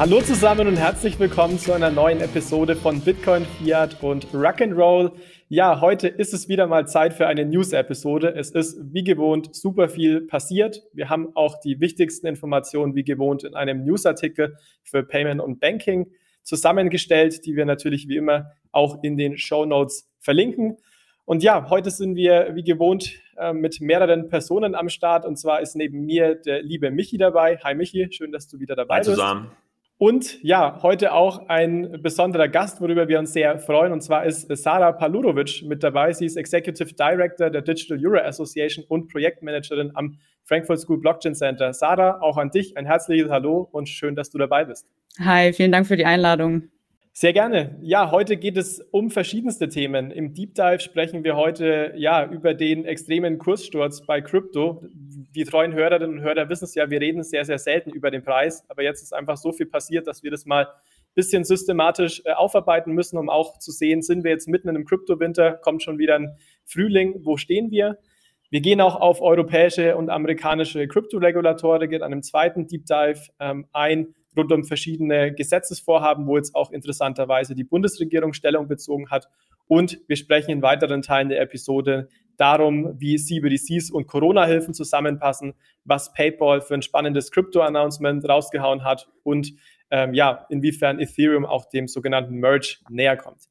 Hallo zusammen und herzlich willkommen zu einer neuen Episode von Bitcoin, Fiat und Rock'n'Roll. Ja, heute ist es wieder mal Zeit für eine News-Episode. Es ist wie gewohnt super viel passiert. Wir haben auch die wichtigsten Informationen wie gewohnt in einem Newsartikel für Payment und Banking zusammengestellt, die wir natürlich wie immer auch in den Show Notes verlinken. Und ja, heute sind wir wie gewohnt äh, mit mehreren Personen am Start. Und zwar ist neben mir der liebe Michi dabei. Hi Michi, schön, dass du wieder dabei Hi bist. zusammen. Und ja, heute auch ein besonderer Gast, worüber wir uns sehr freuen. Und zwar ist Sarah Palurovic mit dabei. Sie ist Executive Director der Digital Euro Association und Projektmanagerin am Frankfurt School Blockchain Center. Sarah, auch an dich ein herzliches Hallo und schön, dass du dabei bist. Hi, vielen Dank für die Einladung. Sehr gerne. Ja, heute geht es um verschiedenste Themen. Im Deep Dive sprechen wir heute ja über den extremen Kurssturz bei Krypto. Die treuen Hörerinnen und Hörer wissen es ja, wir reden sehr, sehr selten über den Preis, aber jetzt ist einfach so viel passiert, dass wir das mal ein bisschen systematisch äh, aufarbeiten müssen, um auch zu sehen, sind wir jetzt mitten in einem Kryptowinter, kommt schon wieder ein Frühling, wo stehen wir? Wir gehen auch auf europäische und amerikanische Kryptoregulatorik in einem zweiten Deep Dive ähm, ein rund um verschiedene Gesetzesvorhaben, wo jetzt auch interessanterweise die Bundesregierung Stellung bezogen hat. Und wir sprechen in weiteren Teilen der Episode darum, wie CBDCs und Corona-Hilfen zusammenpassen, was PayPal für ein spannendes Crypto-Announcement rausgehauen hat und ähm, ja, inwiefern Ethereum auch dem sogenannten Merge näher kommt.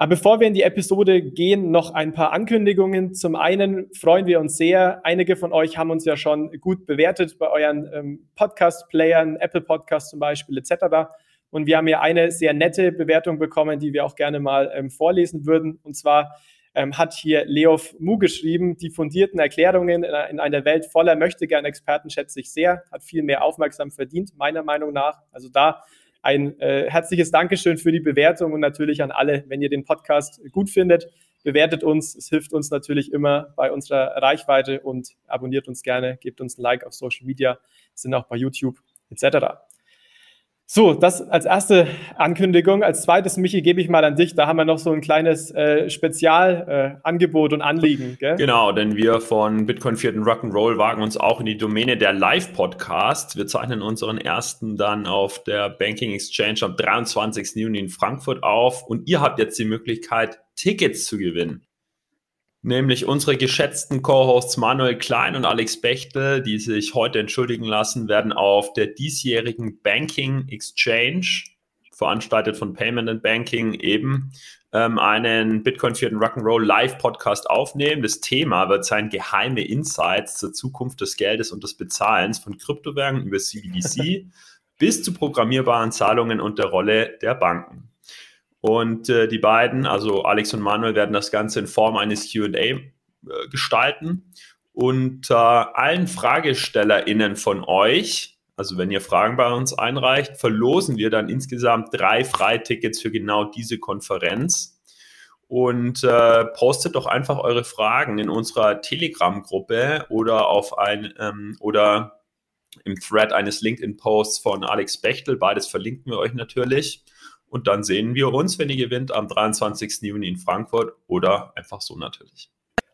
Aber bevor wir in die Episode gehen, noch ein paar Ankündigungen. Zum einen freuen wir uns sehr. Einige von euch haben uns ja schon gut bewertet bei euren ähm, Podcast-Playern, Apple Podcast zum Beispiel etc. Und wir haben ja eine sehr nette Bewertung bekommen, die wir auch gerne mal ähm, vorlesen würden. Und zwar ähm, hat hier Leof Mu geschrieben, die fundierten Erklärungen in, in einer Welt voller Möchtegern-Experten schätze ich sehr, hat viel mehr Aufmerksam verdient, meiner Meinung nach. Also da ein äh, herzliches Dankeschön für die Bewertung und natürlich an alle, wenn ihr den Podcast gut findet, bewertet uns. Es hilft uns natürlich immer bei unserer Reichweite und abonniert uns gerne, gebt uns ein Like auf Social Media, sind auch bei YouTube etc. So, das als erste Ankündigung. Als zweites, Michi, gebe ich mal an dich. Da haben wir noch so ein kleines äh, Spezialangebot äh, und Anliegen. Gell? Genau, denn wir von Bitcoin 4. Rock'n'Roll wagen uns auch in die Domäne der Live-Podcasts. Wir zeichnen unseren ersten dann auf der Banking Exchange am 23. Juni in Frankfurt auf. Und ihr habt jetzt die Möglichkeit, Tickets zu gewinnen nämlich unsere geschätzten Co-Hosts Manuel Klein und Alex Bechtel, die sich heute entschuldigen lassen, werden auf der diesjährigen Banking Exchange, veranstaltet von Payment and Banking, eben ähm, einen Bitcoin den Rock'n'Roll Live Podcast aufnehmen. Das Thema wird sein geheime Insights zur Zukunft des Geldes und des Bezahlens von Kryptowährungen über CBDC bis zu programmierbaren Zahlungen und der Rolle der Banken. Und äh, die beiden, also Alex und Manuel, werden das Ganze in Form eines QA äh, gestalten. Und äh, allen FragestellerInnen von euch, also wenn ihr Fragen bei uns einreicht, verlosen wir dann insgesamt drei Freitickets für genau diese Konferenz. Und äh, postet doch einfach eure Fragen in unserer Telegram-Gruppe oder auf ein ähm, oder im Thread eines LinkedIn-Posts von Alex Bechtel. Beides verlinken wir euch natürlich. Und dann sehen wir uns, wenn ihr gewinnt, am 23. Juni in Frankfurt oder einfach so natürlich.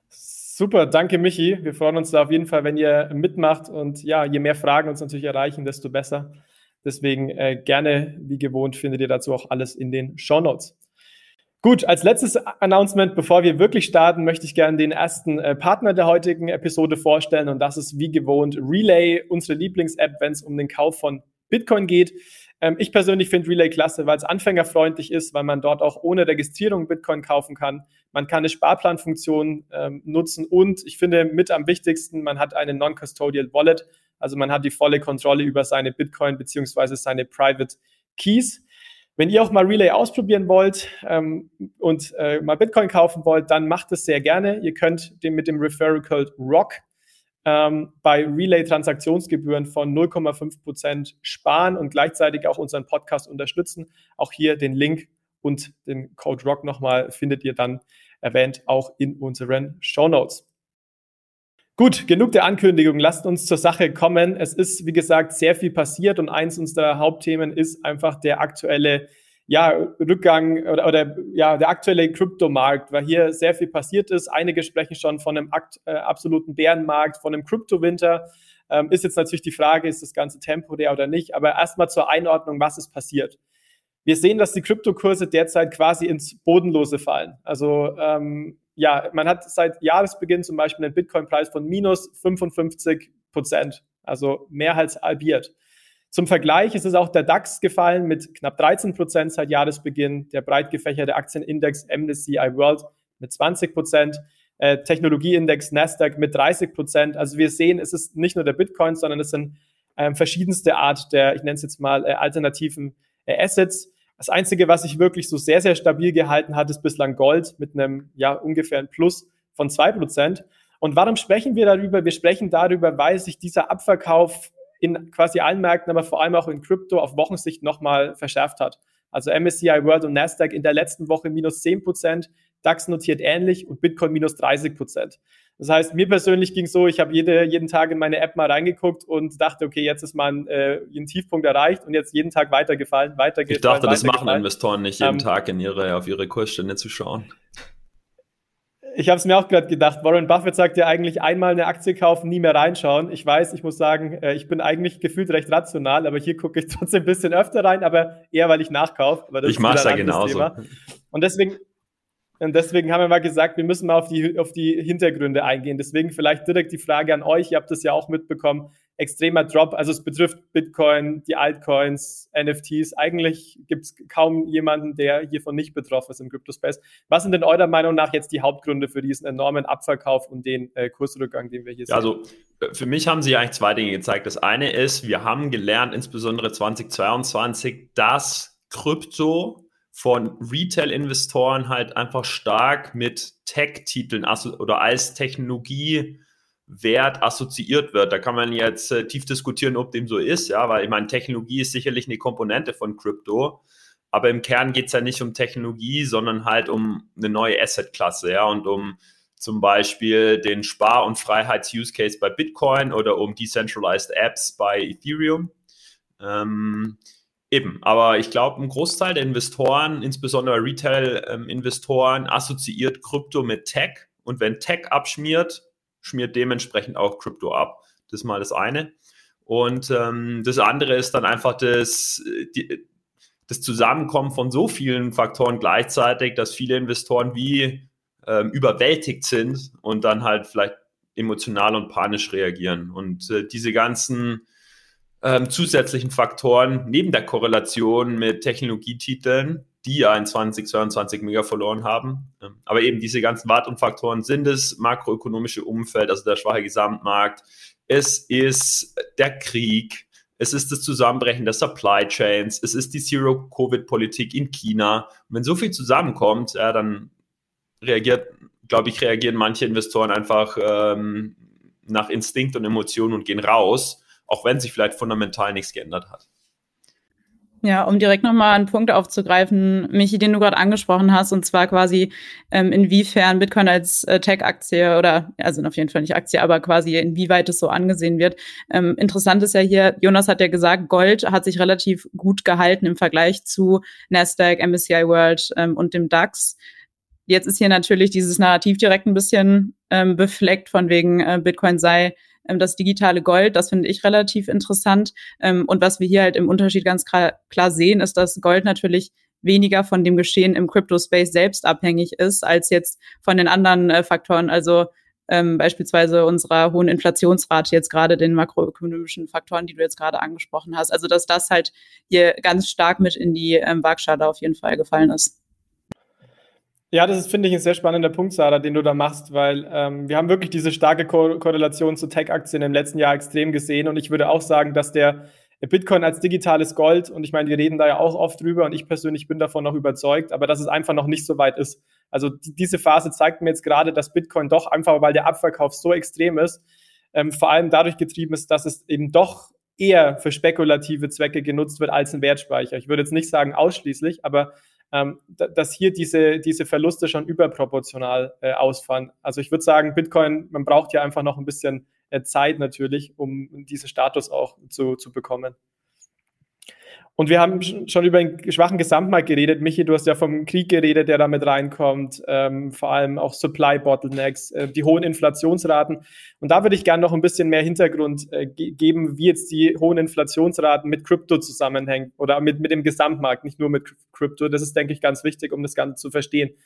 Super, danke Michi. Wir freuen uns da auf jeden Fall, wenn ihr mitmacht. Und ja, je mehr Fragen uns natürlich erreichen, desto besser. Deswegen äh, gerne, wie gewohnt, findet ihr dazu auch alles in den Show Notes. Gut, als letztes Announcement, bevor wir wirklich starten, möchte ich gerne den ersten äh, Partner der heutigen Episode vorstellen. Und das ist wie gewohnt Relay, unsere Lieblings-App, wenn es um den Kauf von Bitcoin geht. Ähm, ich persönlich finde Relay klasse, weil es anfängerfreundlich ist, weil man dort auch ohne Registrierung Bitcoin kaufen kann. Man kann eine Sparplanfunktion ähm, nutzen und ich finde mit am wichtigsten, man hat eine Non-Custodial Wallet. Also man hat die volle Kontrolle über seine Bitcoin beziehungsweise seine Private Keys. Wenn ihr auch mal Relay ausprobieren wollt ähm, und äh, mal Bitcoin kaufen wollt, dann macht es sehr gerne. Ihr könnt den mit dem Referral Code ROCK ähm, bei Relay-Transaktionsgebühren von 0,5 Prozent sparen und gleichzeitig auch unseren Podcast unterstützen. Auch hier den Link und den Code ROCK nochmal findet ihr dann erwähnt auch in unseren Show Notes. Gut, genug der Ankündigung. Lasst uns zur Sache kommen. Es ist, wie gesagt, sehr viel passiert und eins unserer Hauptthemen ist einfach der aktuelle ja, Rückgang oder, oder ja, der aktuelle Kryptomarkt, weil hier sehr viel passiert ist. Einige sprechen schon von einem akt, äh, absoluten Bärenmarkt, von einem Kryptowinter. Ähm, ist jetzt natürlich die Frage, ist das Ganze temporär oder nicht, aber erstmal zur Einordnung, was ist passiert. Wir sehen, dass die Kryptokurse derzeit quasi ins Bodenlose fallen. Also ähm, ja, man hat seit Jahresbeginn zum Beispiel einen Bitcoin-Preis von minus 55 Prozent, also mehr als halbiert. Zum Vergleich ist es auch der DAX gefallen mit knapp 13 Prozent seit Jahresbeginn, der breit gefächerte Aktienindex MSCI World mit 20 Prozent, äh, Technologieindex Nasdaq mit 30 Prozent. Also wir sehen, es ist nicht nur der Bitcoin, sondern es sind ähm, verschiedenste Art der, ich nenne es jetzt mal, äh, alternativen äh, Assets. Das Einzige, was sich wirklich so sehr, sehr stabil gehalten hat, ist bislang Gold mit einem ja ungefähr ein Plus von zwei Prozent. Und warum sprechen wir darüber? Wir sprechen darüber, weil sich dieser Abverkauf in quasi allen Märkten, aber vor allem auch in Krypto auf Wochensicht nochmal verschärft hat. Also MSCI World und Nasdaq in der letzten Woche minus 10 Prozent, DAX notiert ähnlich und Bitcoin minus 30 Prozent. Das heißt, mir persönlich ging so, ich habe jede, jeden Tag in meine App mal reingeguckt und dachte, okay, jetzt ist mein äh, ein Tiefpunkt erreicht und jetzt jeden Tag weitergefallen, weitergefallen. Ich dachte, das machen Investoren nicht jeden ähm, Tag in ihre, auf ihre Kursstände zu schauen. Ich habe es mir auch gerade gedacht. Warren Buffett sagt ja eigentlich einmal eine Aktie kaufen, nie mehr reinschauen. Ich weiß, ich muss sagen, äh, ich bin eigentlich gefühlt recht rational, aber hier gucke ich trotzdem ein bisschen öfter rein, aber eher, weil ich nachkaufe. Ich mache es ja genauso. Thema. Und deswegen, und deswegen haben wir mal gesagt, wir müssen mal auf die, auf die Hintergründe eingehen. Deswegen vielleicht direkt die Frage an euch. Ihr habt das ja auch mitbekommen extremer Drop. Also es betrifft Bitcoin, die Altcoins, NFTs. Eigentlich gibt es kaum jemanden, der hiervon nicht betroffen ist im Crypto-Space. Was sind denn eurer Meinung nach jetzt die Hauptgründe für diesen enormen Abverkauf und den äh, Kursrückgang, den wir hier sehen? Also äh, für mich haben sie eigentlich zwei Dinge gezeigt. Das eine ist, wir haben gelernt, insbesondere 2022, dass Krypto von Retail-Investoren halt einfach stark mit Tech-Titeln oder als Technologie Wert assoziiert wird. Da kann man jetzt äh, tief diskutieren, ob dem so ist, ja, weil ich meine, Technologie ist sicherlich eine Komponente von Krypto, aber im Kern geht es ja nicht um Technologie, sondern halt um eine neue Asset-Klasse, ja, und um zum Beispiel den Spar- und Freiheits-Use-Case bei Bitcoin oder um Decentralized Apps bei Ethereum. Ähm, eben, aber ich glaube, ein Großteil der Investoren, insbesondere Retail-Investoren, ähm, assoziiert Krypto mit Tech. Und wenn Tech abschmiert, schmiert dementsprechend auch Krypto ab. Das ist mal das eine. Und ähm, das andere ist dann einfach das, die, das Zusammenkommen von so vielen Faktoren gleichzeitig, dass viele Investoren wie ähm, überwältigt sind und dann halt vielleicht emotional und panisch reagieren. Und äh, diese ganzen ähm, zusätzlichen Faktoren neben der Korrelation mit Technologietiteln, die ja in 2022 mega verloren haben. Ähm, aber eben diese ganzen Wart- und Faktoren sind das makroökonomische Umfeld, also der schwache Gesamtmarkt. Es ist der Krieg. Es ist das Zusammenbrechen der Supply Chains. Es ist die Zero-Covid-Politik in China. Und wenn so viel zusammenkommt, ja, dann reagiert, glaube ich, reagieren manche Investoren einfach ähm, nach Instinkt und Emotionen und gehen raus auch wenn sich vielleicht fundamental nichts geändert hat. Ja, um direkt nochmal einen Punkt aufzugreifen, Michi, den du gerade angesprochen hast, und zwar quasi, ähm, inwiefern Bitcoin als äh, Tech-Aktie oder, also auf jeden Fall nicht Aktie, aber quasi inwieweit es so angesehen wird. Ähm, interessant ist ja hier, Jonas hat ja gesagt, Gold hat sich relativ gut gehalten im Vergleich zu Nasdaq, MSCI World ähm, und dem DAX. Jetzt ist hier natürlich dieses Narrativ direkt ein bisschen ähm, befleckt, von wegen äh, Bitcoin sei das digitale Gold. Das finde ich relativ interessant. Ähm, und was wir hier halt im Unterschied ganz klar, klar sehen, ist, dass Gold natürlich weniger von dem Geschehen im Crypto-Space selbst abhängig ist, als jetzt von den anderen äh, Faktoren. Also ähm, beispielsweise unserer hohen Inflationsrate, jetzt gerade den makroökonomischen Faktoren, die du jetzt gerade angesprochen hast. Also dass das halt hier ganz stark mit in die ähm, Waagschale auf jeden Fall gefallen ist. Ja, das ist, finde ich, ein sehr spannender Punkt, Sarah, den du da machst, weil ähm, wir haben wirklich diese starke Ko Korrelation zu Tech-Aktien im letzten Jahr extrem gesehen. Und ich würde auch sagen, dass der Bitcoin als digitales Gold, und ich meine, wir reden da ja auch oft drüber und ich persönlich bin davon noch überzeugt, aber dass es einfach noch nicht so weit ist. Also die, diese Phase zeigt mir jetzt gerade, dass Bitcoin doch einfach, weil der Abverkauf so extrem ist, ähm, vor allem dadurch getrieben ist, dass es eben doch eher für spekulative Zwecke genutzt wird als ein Wertspeicher. Ich würde jetzt nicht sagen ausschließlich, aber ähm, dass hier diese, diese Verluste schon überproportional äh, ausfallen. Also ich würde sagen, Bitcoin, man braucht ja einfach noch ein bisschen äh, Zeit natürlich, um diesen Status auch zu, zu bekommen. Und wir haben schon über einen schwachen Gesamtmarkt geredet. Michi, du hast ja vom Krieg geredet, der damit reinkommt, ähm, vor allem auch Supply Bottlenecks, äh, die hohen Inflationsraten. Und da würde ich gerne noch ein bisschen mehr Hintergrund äh, ge geben, wie jetzt die hohen Inflationsraten mit Krypto zusammenhängen oder mit, mit dem Gesamtmarkt, nicht nur mit Krypto. Das ist, denke ich, ganz wichtig, um das Ganze zu verstehen.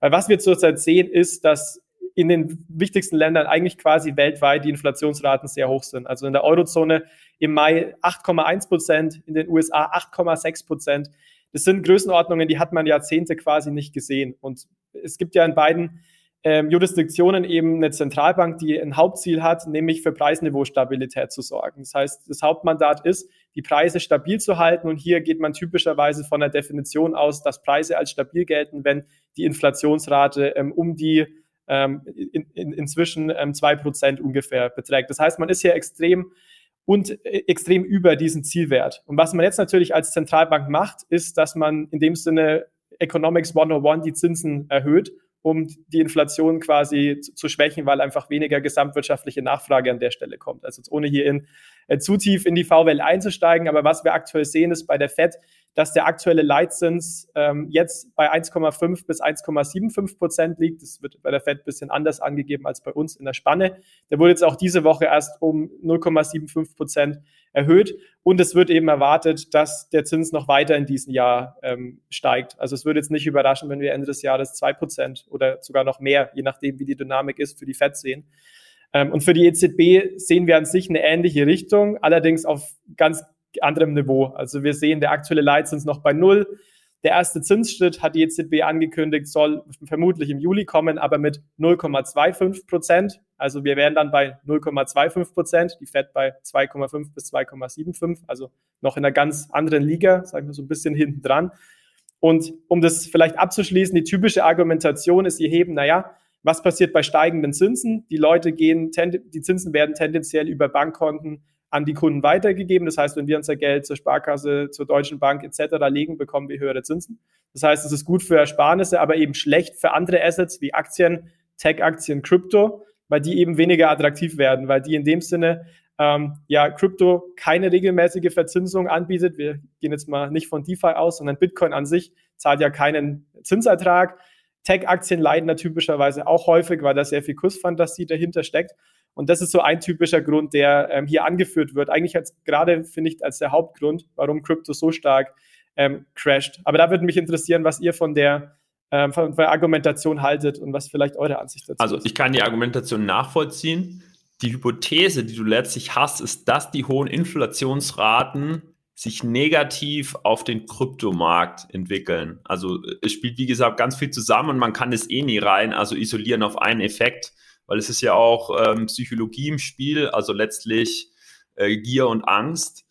Weil was wir zurzeit sehen, ist, dass in den wichtigsten Ländern eigentlich quasi weltweit die Inflationsraten sehr hoch sind. Also in der Eurozone im Mai 8,1 Prozent, in den USA 8,6 Prozent. Das sind Größenordnungen, die hat man Jahrzehnte quasi nicht gesehen. Und es gibt ja in beiden ähm, Jurisdiktionen eben eine Zentralbank, die ein Hauptziel hat, nämlich für Preisniveaustabilität zu sorgen. Das heißt, das Hauptmandat ist, die Preise stabil zu halten. Und hier geht man typischerweise von der Definition aus, dass Preise als stabil gelten, wenn die Inflationsrate ähm, um die ähm, in, in, inzwischen ähm, zwei Prozent ungefähr beträgt. Das heißt, man ist hier extrem und äh, extrem über diesen Zielwert. Und was man jetzt natürlich als Zentralbank macht, ist, dass man in dem Sinne Economics 101 die Zinsen erhöht, um die Inflation quasi zu, zu schwächen, weil einfach weniger gesamtwirtschaftliche Nachfrage an der Stelle kommt. Also ohne hier in, äh, zu tief in die V-Welt einzusteigen. Aber was wir aktuell sehen, ist bei der FED, dass der aktuelle Leitzins ähm, jetzt bei 1,5 bis 1,75 Prozent liegt. Das wird bei der Fed ein bisschen anders angegeben als bei uns in der Spanne. Der wurde jetzt auch diese Woche erst um 0,75 Prozent erhöht. Und es wird eben erwartet, dass der Zins noch weiter in diesem Jahr ähm, steigt. Also es würde jetzt nicht überraschen, wenn wir Ende des Jahres zwei Prozent oder sogar noch mehr, je nachdem, wie die Dynamik ist, für die Fed sehen. Ähm, und für die EZB sehen wir an sich eine ähnliche Richtung, allerdings auf ganz anderem Niveau. Also wir sehen, der aktuelle Leitzins noch bei Null. Der erste Zinsschritt hat die EZB angekündigt, soll vermutlich im Juli kommen, aber mit 0,25 Prozent. Also wir wären dann bei 0,25 Prozent, die Fed bei 2,5 bis 2,75, also noch in einer ganz anderen Liga, sagen wir so ein bisschen hinten dran. Und um das vielleicht abzuschließen, die typische Argumentation ist, sie heben, naja, was passiert bei steigenden Zinsen? Die Leute gehen, die Zinsen werden tendenziell über Bankkonten an die Kunden weitergegeben. Das heißt, wenn wir unser Geld zur Sparkasse, zur Deutschen Bank etc. legen, bekommen wir höhere Zinsen. Das heißt, es ist gut für Ersparnisse, aber eben schlecht für andere Assets wie Aktien, Tech-Aktien, Krypto, weil die eben weniger attraktiv werden, weil die in dem Sinne ähm, ja Krypto keine regelmäßige Verzinsung anbietet. Wir gehen jetzt mal nicht von DeFi aus, sondern Bitcoin an sich zahlt ja keinen Zinsertrag. Tech-Aktien leiden da typischerweise auch häufig, weil da sehr viel Kursfantasie dahinter steckt. Und das ist so ein typischer Grund, der ähm, hier angeführt wird. Eigentlich als gerade finde ich als der Hauptgrund, warum Krypto so stark ähm, crasht. Aber da würde mich interessieren, was ihr von der, ähm, von der Argumentation haltet und was vielleicht eure Ansicht dazu also, ist. Also ich kann die Argumentation nachvollziehen. Die Hypothese, die du letztlich hast, ist, dass die hohen Inflationsraten sich negativ auf den Kryptomarkt entwickeln. Also es spielt, wie gesagt, ganz viel zusammen und man kann es eh nie rein, also isolieren auf einen Effekt weil es ist ja auch ähm, Psychologie im Spiel, also letztlich äh, Gier und Angst.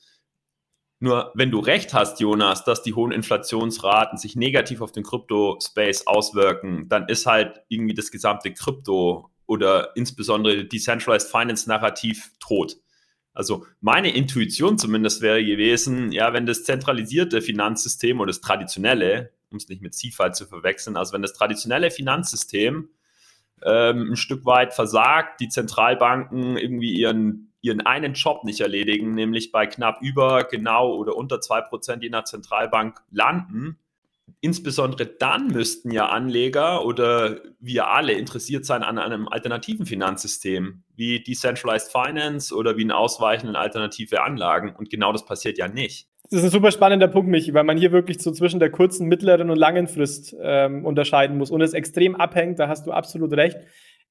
Nur wenn du recht hast, Jonas, dass die hohen Inflationsraten sich negativ auf den Krypto-Space auswirken, dann ist halt irgendwie das gesamte Krypto oder insbesondere Decentralized Finance Narrativ tot. Also meine Intuition zumindest wäre gewesen, ja, wenn das zentralisierte Finanzsystem oder das traditionelle, um es nicht mit CFI zu verwechseln, also wenn das traditionelle Finanzsystem ähm, ein Stück weit versagt, die Zentralbanken irgendwie ihren, ihren einen Job nicht erledigen, nämlich bei knapp über, genau oder unter zwei Prozent je nach Zentralbank landen. Insbesondere dann müssten ja Anleger oder wir alle interessiert sein an einem alternativen Finanzsystem, wie Decentralized Finance oder wie ein ausweichenden alternative Anlagen. Und genau das passiert ja nicht. Das ist ein super spannender Punkt, Michi, weil man hier wirklich so zwischen der kurzen, mittleren und langen Frist ähm, unterscheiden muss und es extrem abhängt, da hast du absolut recht.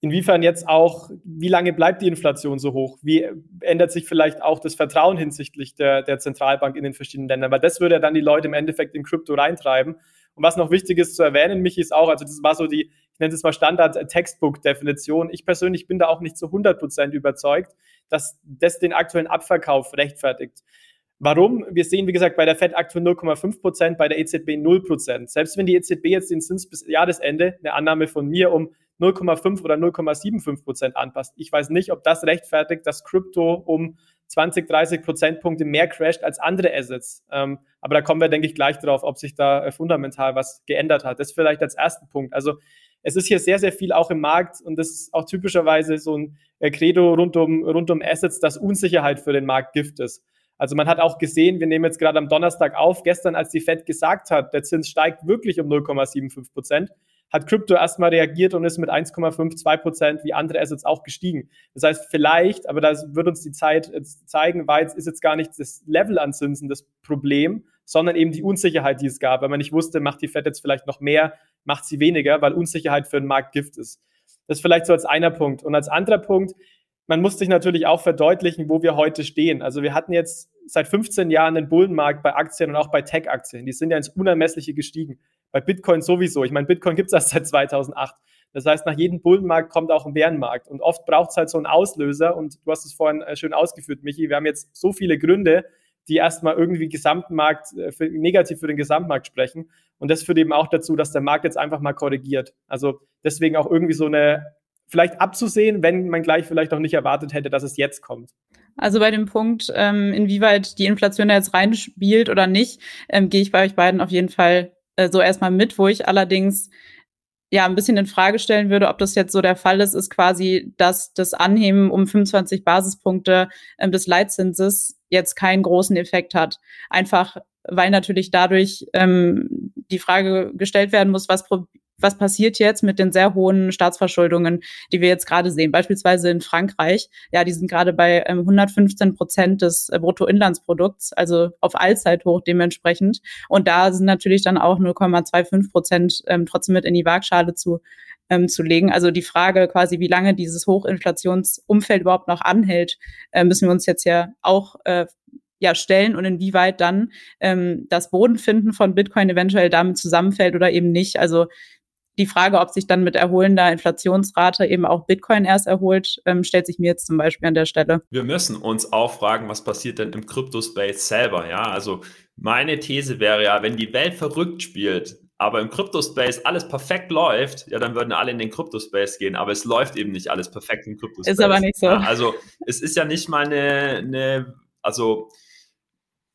Inwiefern jetzt auch, wie lange bleibt die Inflation so hoch? Wie ändert sich vielleicht auch das Vertrauen hinsichtlich der, der Zentralbank in den verschiedenen Ländern? Weil das würde ja dann die Leute im Endeffekt in Krypto reintreiben. Und was noch wichtig ist zu erwähnen, Michi, ist auch, also das war so die, ich nenne es mal Standard-Textbook-Definition. Ich persönlich bin da auch nicht zu 100 Prozent überzeugt, dass das den aktuellen Abverkauf rechtfertigt. Warum? Wir sehen, wie gesagt, bei der FED aktuell 0,5 Prozent, bei der EZB 0 Prozent. Selbst wenn die EZB jetzt den Zins bis Jahresende, eine Annahme von mir, um 0,5 oder 0,75 Prozent anpasst. Ich weiß nicht, ob das rechtfertigt, dass Krypto um 20, 30 Prozentpunkte mehr crasht als andere Assets. Ähm, aber da kommen wir, denke ich, gleich drauf, ob sich da äh, fundamental was geändert hat. Das vielleicht als ersten Punkt. Also es ist hier sehr, sehr viel auch im Markt und das ist auch typischerweise so ein äh, Credo rund um, rund um Assets, dass Unsicherheit für den Markt Gift ist. Also man hat auch gesehen, wir nehmen jetzt gerade am Donnerstag auf, gestern, als die Fed gesagt hat, der Zins steigt wirklich um 0,75 Prozent, hat Krypto erstmal reagiert und ist mit 1,52 Prozent wie andere Assets auch gestiegen. Das heißt, vielleicht, aber das wird uns die Zeit jetzt zeigen, weil jetzt ist jetzt gar nicht das Level an Zinsen das Problem, sondern eben die Unsicherheit, die es gab, weil man nicht wusste, macht die Fed jetzt vielleicht noch mehr, macht sie weniger, weil Unsicherheit für den Markt Gift ist. Das vielleicht so als einer Punkt. Und als anderer Punkt, man muss sich natürlich auch verdeutlichen, wo wir heute stehen. Also wir hatten jetzt seit 15 Jahren einen Bullenmarkt bei Aktien und auch bei Tech-Aktien. Die sind ja ins Unermessliche gestiegen. Bei Bitcoin sowieso. Ich meine, Bitcoin gibt es erst seit 2008. Das heißt, nach jedem Bullenmarkt kommt auch ein Bärenmarkt. Und oft braucht es halt so einen Auslöser. Und du hast es vorhin äh, schön ausgeführt, Michi. Wir haben jetzt so viele Gründe, die erstmal irgendwie Gesamtmarkt, äh, für, negativ für den Gesamtmarkt sprechen. Und das führt eben auch dazu, dass der Markt jetzt einfach mal korrigiert. Also deswegen auch irgendwie so eine vielleicht abzusehen, wenn man gleich vielleicht auch nicht erwartet hätte, dass es jetzt kommt. Also bei dem Punkt, ähm, inwieweit die Inflation da jetzt reinspielt oder nicht, ähm, gehe ich bei euch beiden auf jeden Fall äh, so erstmal mit, wo ich allerdings ja ein bisschen in Frage stellen würde, ob das jetzt so der Fall ist, ist quasi, dass das Anheben um 25 Basispunkte ähm, des Leitzinses jetzt keinen großen Effekt hat. Einfach weil natürlich dadurch ähm, die Frage gestellt werden muss, was was passiert jetzt mit den sehr hohen Staatsverschuldungen, die wir jetzt gerade sehen, beispielsweise in Frankreich. Ja, die sind gerade bei ähm, 115 Prozent des äh, Bruttoinlandsprodukts, also auf Allzeithoch dementsprechend. Und da sind natürlich dann auch 0,25 Prozent ähm, trotzdem mit in die Waagschale zu ähm, zu legen. Also die Frage quasi, wie lange dieses Hochinflationsumfeld überhaupt noch anhält, äh, müssen wir uns jetzt ja auch äh, ja stellen und inwieweit dann ähm, das Bodenfinden von Bitcoin eventuell damit zusammenfällt oder eben nicht. Also die Frage, ob sich dann mit erholender Inflationsrate eben auch Bitcoin erst erholt, ähm, stellt sich mir jetzt zum Beispiel an der Stelle. Wir müssen uns auch fragen, was passiert denn im Crypto-Space selber? Ja, also meine These wäre ja, wenn die Welt verrückt spielt, aber im Crypto-Space alles perfekt läuft, ja, dann würden alle in den Crypto-Space gehen. Aber es läuft eben nicht alles perfekt im Crypto-Space. Ist aber nicht so. Ja, also es ist ja nicht mal eine, eine also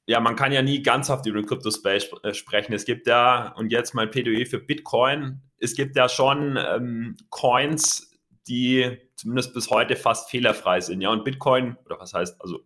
ja, man kann ja nie ganzhaft über den Crypto-Space äh, sprechen. Es gibt ja, und jetzt mal Plädoyer für Bitcoin, es gibt ja schon ähm, Coins, die zumindest bis heute fast fehlerfrei sind. Ja, und Bitcoin, oder was heißt, also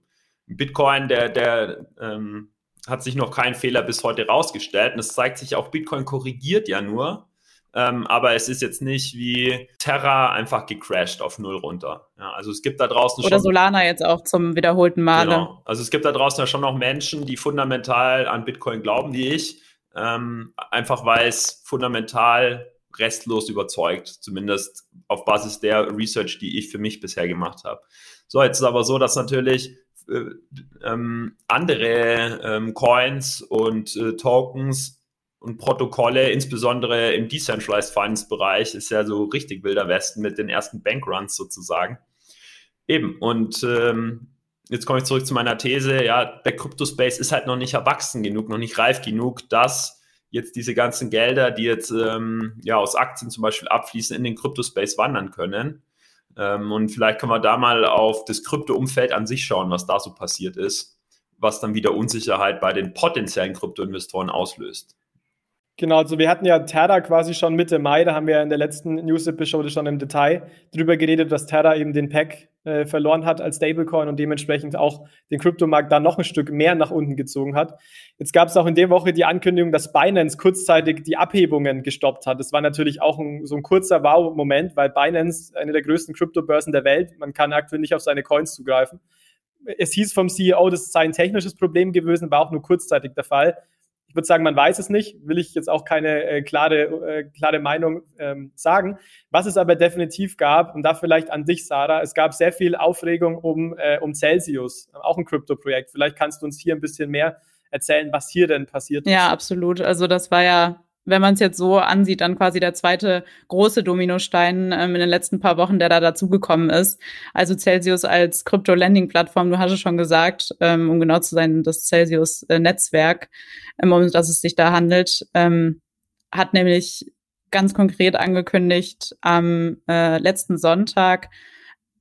Bitcoin, der, der ähm, hat sich noch kein Fehler bis heute rausgestellt. Und es zeigt sich auch, Bitcoin korrigiert ja nur. Ähm, aber es ist jetzt nicht wie Terra einfach gecrashed auf null runter. Ja, also es gibt da draußen Oder schon, Solana jetzt auch zum wiederholten Male. Genau. Also es gibt da draußen ja schon noch Menschen, die fundamental an Bitcoin glauben, wie ich. Ähm, einfach weil es fundamental restlos überzeugt, zumindest auf Basis der Research, die ich für mich bisher gemacht habe. So, jetzt ist aber so, dass natürlich äh, ähm, andere ähm, Coins und äh, Tokens und Protokolle, insbesondere im Decentralized Finance Bereich, ist ja so richtig wilder Westen mit den ersten Bankruns sozusagen. Eben, und ähm, jetzt komme ich zurück zu meiner These, ja, der Crypto-Space ist halt noch nicht erwachsen genug, noch nicht reif genug, dass jetzt diese ganzen Gelder, die jetzt ähm, ja aus Aktien zum Beispiel abfließen, in den Crypto-Space wandern können. Ähm, und vielleicht kann man da mal auf das Krypto-Umfeld an sich schauen, was da so passiert ist, was dann wieder Unsicherheit bei den potenziellen Krypto-Investoren auslöst. Genau, also wir hatten ja Terra quasi schon Mitte Mai, da haben wir in der letzten News-Episode schon im Detail drüber geredet, dass Terra eben den Pack äh, verloren hat als Stablecoin und dementsprechend auch den Kryptomarkt da noch ein Stück mehr nach unten gezogen hat. Jetzt gab es auch in der Woche die Ankündigung, dass Binance kurzzeitig die Abhebungen gestoppt hat. Das war natürlich auch ein, so ein kurzer Wow-Moment, weil Binance eine der größten Kryptobörsen der Welt, man kann aktuell nicht auf seine Coins zugreifen. Es hieß vom CEO, das sei ein technisches Problem gewesen, war auch nur kurzzeitig der Fall. Ich würde sagen, man weiß es nicht, will ich jetzt auch keine äh, klare, äh, klare Meinung ähm, sagen. Was es aber definitiv gab, und da vielleicht an dich, Sarah, es gab sehr viel Aufregung um, äh, um Celsius, auch ein Krypto-Projekt. Vielleicht kannst du uns hier ein bisschen mehr erzählen, was hier denn passiert ist. Ja, absolut. Also das war ja wenn man es jetzt so ansieht, dann quasi der zweite große Dominostein ähm, in den letzten paar Wochen, der da dazugekommen ist. Also Celsius als Crypto-Lending-Plattform, du hast es schon gesagt, ähm, um genau zu sein, das Celsius-Netzwerk, ähm, um das es sich da handelt, ähm, hat nämlich ganz konkret angekündigt am äh, letzten Sonntag,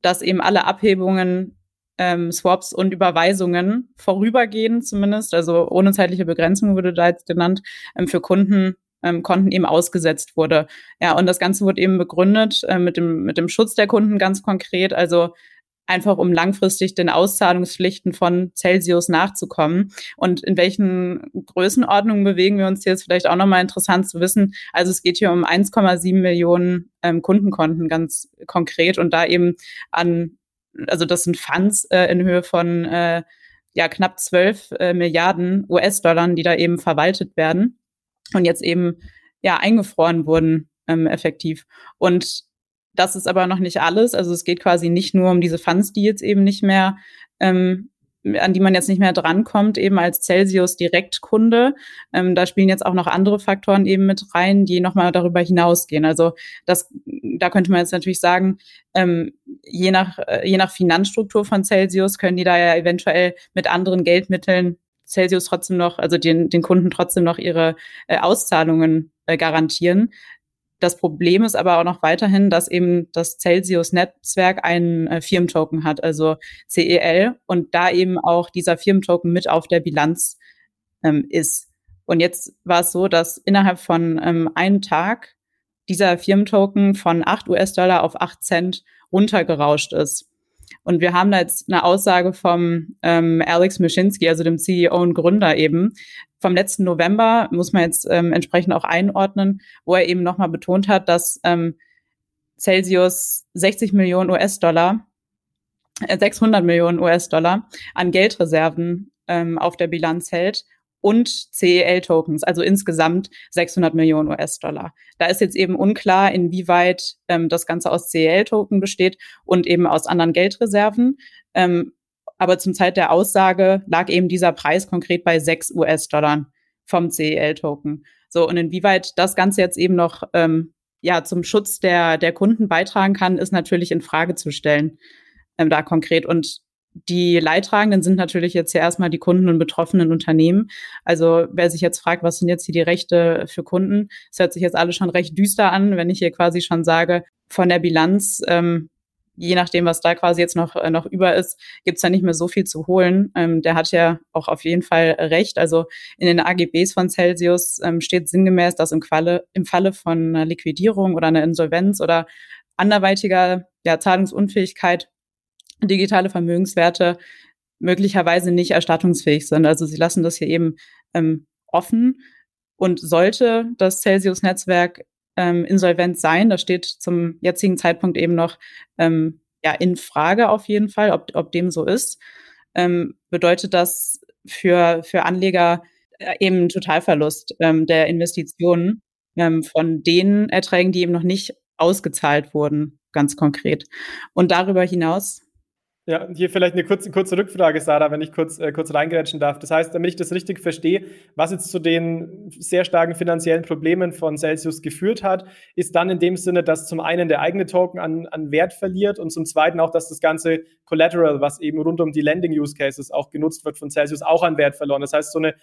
dass eben alle Abhebungen ähm, Swaps und Überweisungen vorübergehend zumindest, also ohne zeitliche Begrenzung wurde da jetzt genannt, ähm, für Kunden ähm, Konten eben ausgesetzt wurde. Ja, und das Ganze wurde eben begründet äh, mit, dem, mit dem Schutz der Kunden ganz konkret. Also einfach um langfristig den Auszahlungspflichten von Celsius nachzukommen. Und in welchen Größenordnungen bewegen wir uns jetzt vielleicht auch nochmal interessant zu wissen. Also es geht hier um 1,7 Millionen ähm, Kundenkonten ganz konkret und da eben an, also das sind Funds äh, in Höhe von äh, ja knapp 12 äh, Milliarden US-Dollar, die da eben verwaltet werden und jetzt eben ja eingefroren wurden ähm, effektiv. Und das ist aber noch nicht alles. Also es geht quasi nicht nur um diese Funds, die jetzt eben nicht mehr, ähm, an die man jetzt nicht mehr drankommt, eben als Celsius Direktkunde. Ähm, da spielen jetzt auch noch andere Faktoren eben mit rein, die nochmal darüber hinausgehen. Also das, da könnte man jetzt natürlich sagen, ähm, je nach, äh, je nach Finanzstruktur von Celsius können die da ja eventuell mit anderen Geldmitteln Celsius trotzdem noch, also den, den Kunden trotzdem noch ihre äh, Auszahlungen äh, garantieren. Das Problem ist aber auch noch weiterhin, dass eben das Celsius-Netzwerk einen äh, Firmentoken hat, also CEL, und da eben auch dieser Firmentoken mit auf der Bilanz ähm, ist. Und jetzt war es so, dass innerhalb von ähm, einem Tag dieser Firmentoken von 8 US-Dollar auf 8 Cent runtergerauscht ist. Und wir haben da jetzt eine Aussage vom ähm, Alex Mischinski, also dem CEO und Gründer eben, vom letzten November, muss man jetzt ähm, entsprechend auch einordnen, wo er eben nochmal betont hat, dass ähm, Celsius 60 Millionen US-Dollar, äh, 600 Millionen US-Dollar an Geldreserven ähm, auf der Bilanz hält und CEL-Tokens, also insgesamt 600 Millionen US-Dollar. Da ist jetzt eben unklar, inwieweit ähm, das Ganze aus CEL-Token besteht und eben aus anderen Geldreserven. Ähm, aber zum Zeit der Aussage lag eben dieser Preis konkret bei 6 US-Dollar vom CEL-Token. So, und inwieweit das Ganze jetzt eben noch ähm, ja zum Schutz der, der Kunden beitragen kann, ist natürlich in Frage zu stellen, ähm, da konkret. Und die Leidtragenden sind natürlich jetzt ja erstmal die Kunden und betroffenen Unternehmen. Also wer sich jetzt fragt, was sind jetzt hier die Rechte für Kunden, es hört sich jetzt alles schon recht düster an, wenn ich hier quasi schon sage, von der Bilanz, ähm, je nachdem, was da quasi jetzt noch, äh, noch über ist, gibt's da nicht mehr so viel zu holen. Ähm, der hat ja auch auf jeden Fall recht. Also in den AGBs von Celsius ähm, steht sinngemäß, dass im Falle, im Falle von einer Liquidierung oder einer Insolvenz oder anderweitiger ja, Zahlungsunfähigkeit digitale Vermögenswerte möglicherweise nicht erstattungsfähig sind. Also sie lassen das hier eben ähm, offen. Und sollte das Celsius-Netzwerk ähm, insolvent sein, das steht zum jetzigen Zeitpunkt eben noch ähm, ja, in Frage auf jeden Fall, ob, ob dem so ist, ähm, bedeutet das für, für Anleger äh, eben Totalverlust ähm, der Investitionen ähm, von den Erträgen, die eben noch nicht ausgezahlt wurden, ganz konkret. Und darüber hinaus ja, hier vielleicht eine kurze, kurze Rückfrage, Sarah, wenn ich kurz, äh, kurz reingerätschen darf. Das heißt, damit ich das richtig verstehe, was jetzt zu den sehr starken finanziellen Problemen von Celsius geführt hat, ist dann in dem Sinne, dass zum einen der eigene Token an, an Wert verliert und zum zweiten auch, dass das ganze Collateral, was eben rund um die Lending-Use-Cases auch genutzt wird von Celsius, auch an Wert verloren. Das heißt, so eine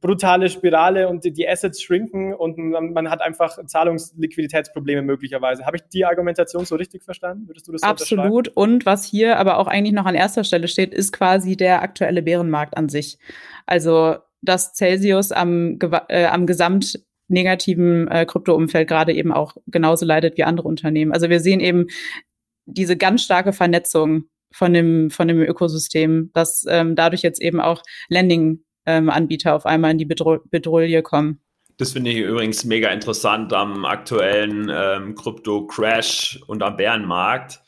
brutale Spirale und die, Assets schrinken und man, man, hat einfach Zahlungsliquiditätsprobleme möglicherweise. Habe ich die Argumentation so richtig verstanden? Würdest du das Absolut. Und was hier aber auch eigentlich noch an erster Stelle steht, ist quasi der aktuelle Bärenmarkt an sich. Also, dass Celsius am, äh, am Gesamt negativen äh, Kryptoumfeld gerade eben auch genauso leidet wie andere Unternehmen. Also wir sehen eben diese ganz starke Vernetzung von dem, von dem Ökosystem, dass ähm, dadurch jetzt eben auch Lending ähm, Anbieter auf einmal in die Bedrohung kommen. Das finde ich übrigens mega interessant am aktuellen ähm, Krypto-Crash und am Bärenmarkt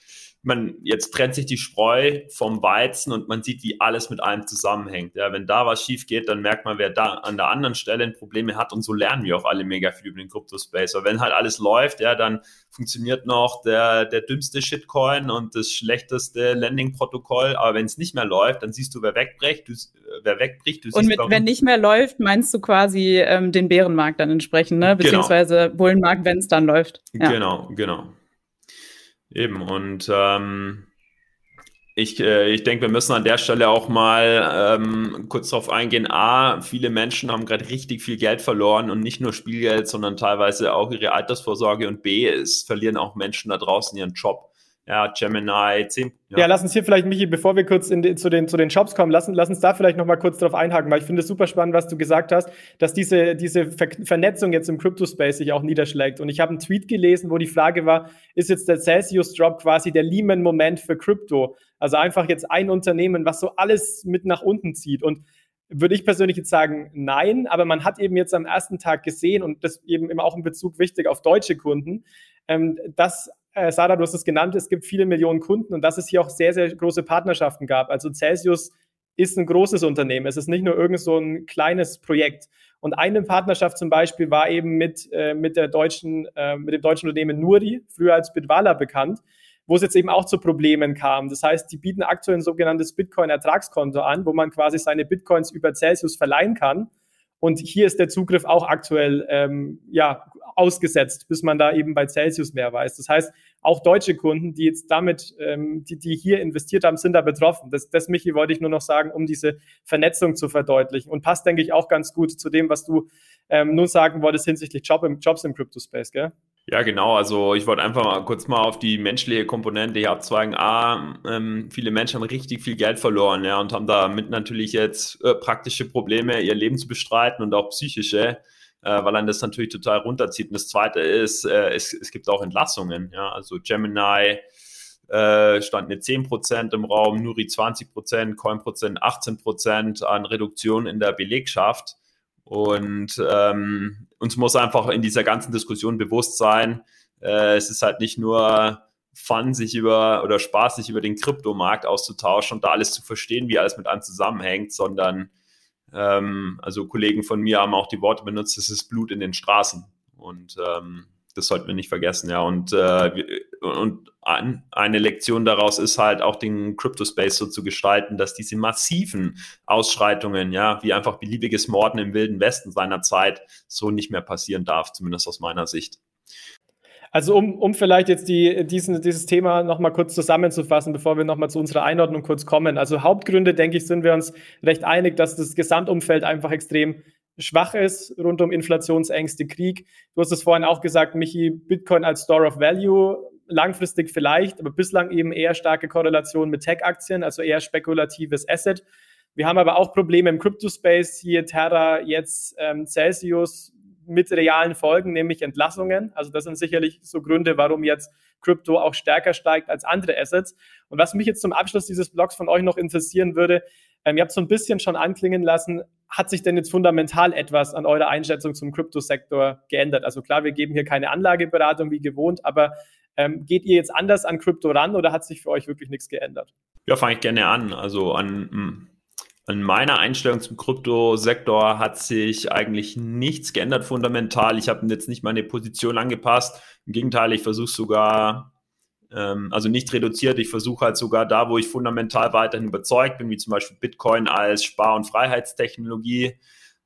man, jetzt trennt sich die Spreu vom Weizen und man sieht, wie alles mit allem zusammenhängt. Ja, wenn da was schief geht, dann merkt man, wer da an der anderen Stelle Probleme hat und so lernen wir auch alle mega viel über den Kryptospace. Aber wenn halt alles läuft, ja, dann funktioniert noch der, der dümmste Shitcoin und das schlechteste Landing-Protokoll. Aber wenn es nicht mehr läuft, dann siehst du, wer wegbricht, du, wer wegbricht. Du und mit, wenn nicht mehr läuft, meinst du quasi ähm, den Bärenmarkt dann entsprechend, ne? Genau. beziehungsweise genau. Bullenmarkt, wenn es dann läuft. Ja. Genau, genau. Eben, und ähm, ich, äh, ich denke, wir müssen an der Stelle auch mal ähm, kurz darauf eingehen. A, viele Menschen haben gerade richtig viel Geld verloren und nicht nur Spielgeld, sondern teilweise auch ihre Altersvorsorge. Und B, es verlieren auch Menschen da draußen ihren Job. Ja, Gemini 10. Ja. ja. lass uns hier vielleicht, Michi, bevor wir kurz die, zu, den, zu den Shops kommen, lass, lass uns da vielleicht nochmal kurz drauf einhaken, weil ich finde es super spannend, was du gesagt hast, dass diese, diese Ver Vernetzung jetzt im Crypto-Space sich auch niederschlägt. Und ich habe einen Tweet gelesen, wo die Frage war, ist jetzt der Celsius-Drop quasi der Lehman-Moment für Crypto? Also einfach jetzt ein Unternehmen, was so alles mit nach unten zieht. Und würde ich persönlich jetzt sagen, nein, aber man hat eben jetzt am ersten Tag gesehen und das eben immer auch in Bezug wichtig auf deutsche Kunden, ähm, dass äh, Sarah, du hast es genannt, es gibt viele Millionen Kunden und dass es hier auch sehr, sehr große Partnerschaften gab. Also Celsius ist ein großes Unternehmen. Es ist nicht nur irgend so ein kleines Projekt. Und eine Partnerschaft zum Beispiel war eben mit, äh, mit, der deutschen, äh, mit dem deutschen Unternehmen Nuri, früher als Bitwala bekannt, wo es jetzt eben auch zu Problemen kam. Das heißt, die bieten aktuell ein sogenanntes Bitcoin-Ertragskonto an, wo man quasi seine Bitcoins über Celsius verleihen kann. Und hier ist der Zugriff auch aktuell ähm, ja, ausgesetzt, bis man da eben bei Celsius mehr weiß. Das heißt, auch deutsche Kunden, die jetzt damit, ähm, die, die hier investiert haben, sind da betroffen. Das, das, Michi, wollte ich nur noch sagen, um diese Vernetzung zu verdeutlichen. Und passt, denke ich, auch ganz gut zu dem, was du ähm, nun sagen wolltest hinsichtlich Job im, Jobs im Crypto-Space, gell? Ja, genau. Also ich wollte einfach mal kurz mal auf die menschliche Komponente hier abzweigen. A, ähm, viele Menschen haben richtig viel Geld verloren, ja, und haben damit natürlich jetzt äh, praktische Probleme, ihr Leben zu bestreiten und auch psychische äh, weil dann das natürlich total runterzieht. Und das Zweite ist, äh, es, es gibt auch Entlassungen. Ja? Also Gemini äh, stand mit 10% im Raum, Nuri 20%, Coin% 18% an Reduktion in der Belegschaft. Und ähm, uns muss einfach in dieser ganzen Diskussion bewusst sein, äh, es ist halt nicht nur Fun, sich über oder Spaß, sich über den Kryptomarkt auszutauschen und da alles zu verstehen, wie alles mit einem zusammenhängt, sondern ähm, also Kollegen von mir haben auch die Worte benutzt, es ist Blut in den Straßen. Und ähm, das sollten wir nicht vergessen, ja. Und, äh, und ein, eine Lektion daraus ist halt auch den Crypto-Space so zu gestalten, dass diese massiven Ausschreitungen, ja, wie einfach beliebiges Morden im Wilden Westen seiner Zeit so nicht mehr passieren darf, zumindest aus meiner Sicht. Also um, um vielleicht jetzt die, diesen, dieses Thema nochmal kurz zusammenzufassen, bevor wir nochmal zu unserer Einordnung kurz kommen. Also Hauptgründe, denke ich, sind wir uns recht einig, dass das Gesamtumfeld einfach extrem schwach ist rund um Inflationsängste, Krieg. Du hast es vorhin auch gesagt, Michi, Bitcoin als Store of Value, langfristig vielleicht, aber bislang eben eher starke Korrelation mit Tech-Aktien, also eher spekulatives Asset. Wir haben aber auch Probleme im Crypto-Space, hier Terra, jetzt ähm, Celsius, mit realen Folgen, nämlich Entlassungen. Also das sind sicherlich so Gründe, warum jetzt Krypto auch stärker steigt als andere Assets. Und was mich jetzt zum Abschluss dieses Blogs von euch noch interessieren würde, ähm, ihr habt so ein bisschen schon anklingen lassen, hat sich denn jetzt fundamental etwas an eurer Einschätzung zum Kryptosektor geändert? Also klar, wir geben hier keine Anlageberatung wie gewohnt, aber ähm, geht ihr jetzt anders an Krypto ran oder hat sich für euch wirklich nichts geändert? Ja, fange ich gerne an. Also an hm, in meiner Einstellung zum Kryptosektor hat sich eigentlich nichts geändert fundamental. Ich habe jetzt nicht meine Position angepasst. Im Gegenteil, ich versuche sogar, ähm, also nicht reduziert, ich versuche halt sogar da, wo ich fundamental weiterhin überzeugt bin, wie zum Beispiel Bitcoin als Spar- und Freiheitstechnologie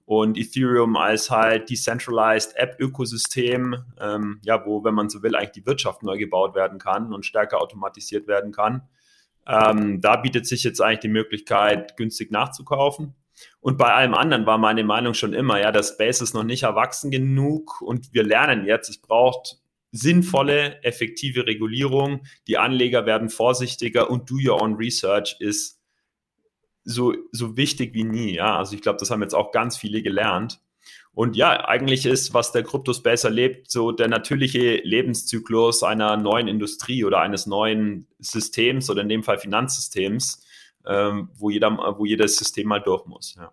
und Ethereum als halt Decentralized App-Ökosystem, ähm, ja, wo, wenn man so will, eigentlich die Wirtschaft neu gebaut werden kann und stärker automatisiert werden kann ähm, da bietet sich jetzt eigentlich die Möglichkeit, günstig nachzukaufen. Und bei allem anderen war meine Meinung schon immer, ja, das Space ist noch nicht erwachsen genug und wir lernen jetzt, es braucht sinnvolle, effektive Regulierung. Die Anleger werden vorsichtiger und do your own research ist so, so wichtig wie nie. Ja, also ich glaube, das haben jetzt auch ganz viele gelernt. Und ja, eigentlich ist, was der Crypto-Space erlebt, so der natürliche Lebenszyklus einer neuen Industrie oder eines neuen Systems oder in dem Fall Finanzsystems, ähm, wo, jeder, wo jedes System mal durch muss. Ja.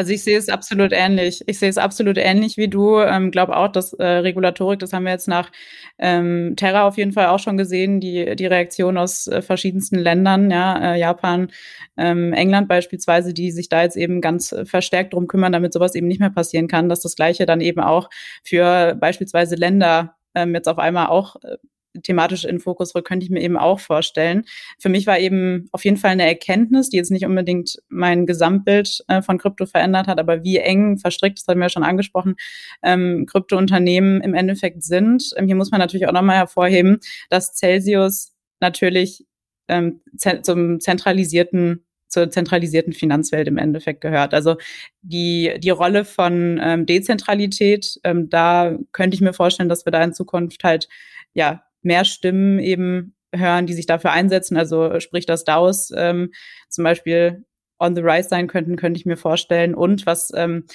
Also ich sehe es absolut ähnlich. Ich sehe es absolut ähnlich wie du. Ähm, glaube auch, dass äh, Regulatorik, das haben wir jetzt nach ähm, Terra auf jeden Fall auch schon gesehen, die, die Reaktion aus äh, verschiedensten Ländern, ja, äh, Japan, ähm, England beispielsweise, die sich da jetzt eben ganz verstärkt drum kümmern, damit sowas eben nicht mehr passieren kann, dass das Gleiche dann eben auch für beispielsweise Länder ähm, jetzt auf einmal auch äh, thematisch in Fokus rückt, könnte ich mir eben auch vorstellen. Für mich war eben auf jeden Fall eine Erkenntnis, die jetzt nicht unbedingt mein Gesamtbild äh, von Krypto verändert hat, aber wie eng verstrickt, das haben wir ja schon angesprochen, ähm, Kryptounternehmen im Endeffekt sind. Ähm, hier muss man natürlich auch nochmal hervorheben, dass Celsius natürlich ähm, zum zentralisierten zur zentralisierten Finanzwelt im Endeffekt gehört. Also die, die Rolle von ähm, Dezentralität, ähm, da könnte ich mir vorstellen, dass wir da in Zukunft halt ja mehr Stimmen eben hören, die sich dafür einsetzen. Also sprich, dass DAOs ähm, zum Beispiel on the rise sein könnten, könnte ich mir vorstellen. Und was ähm,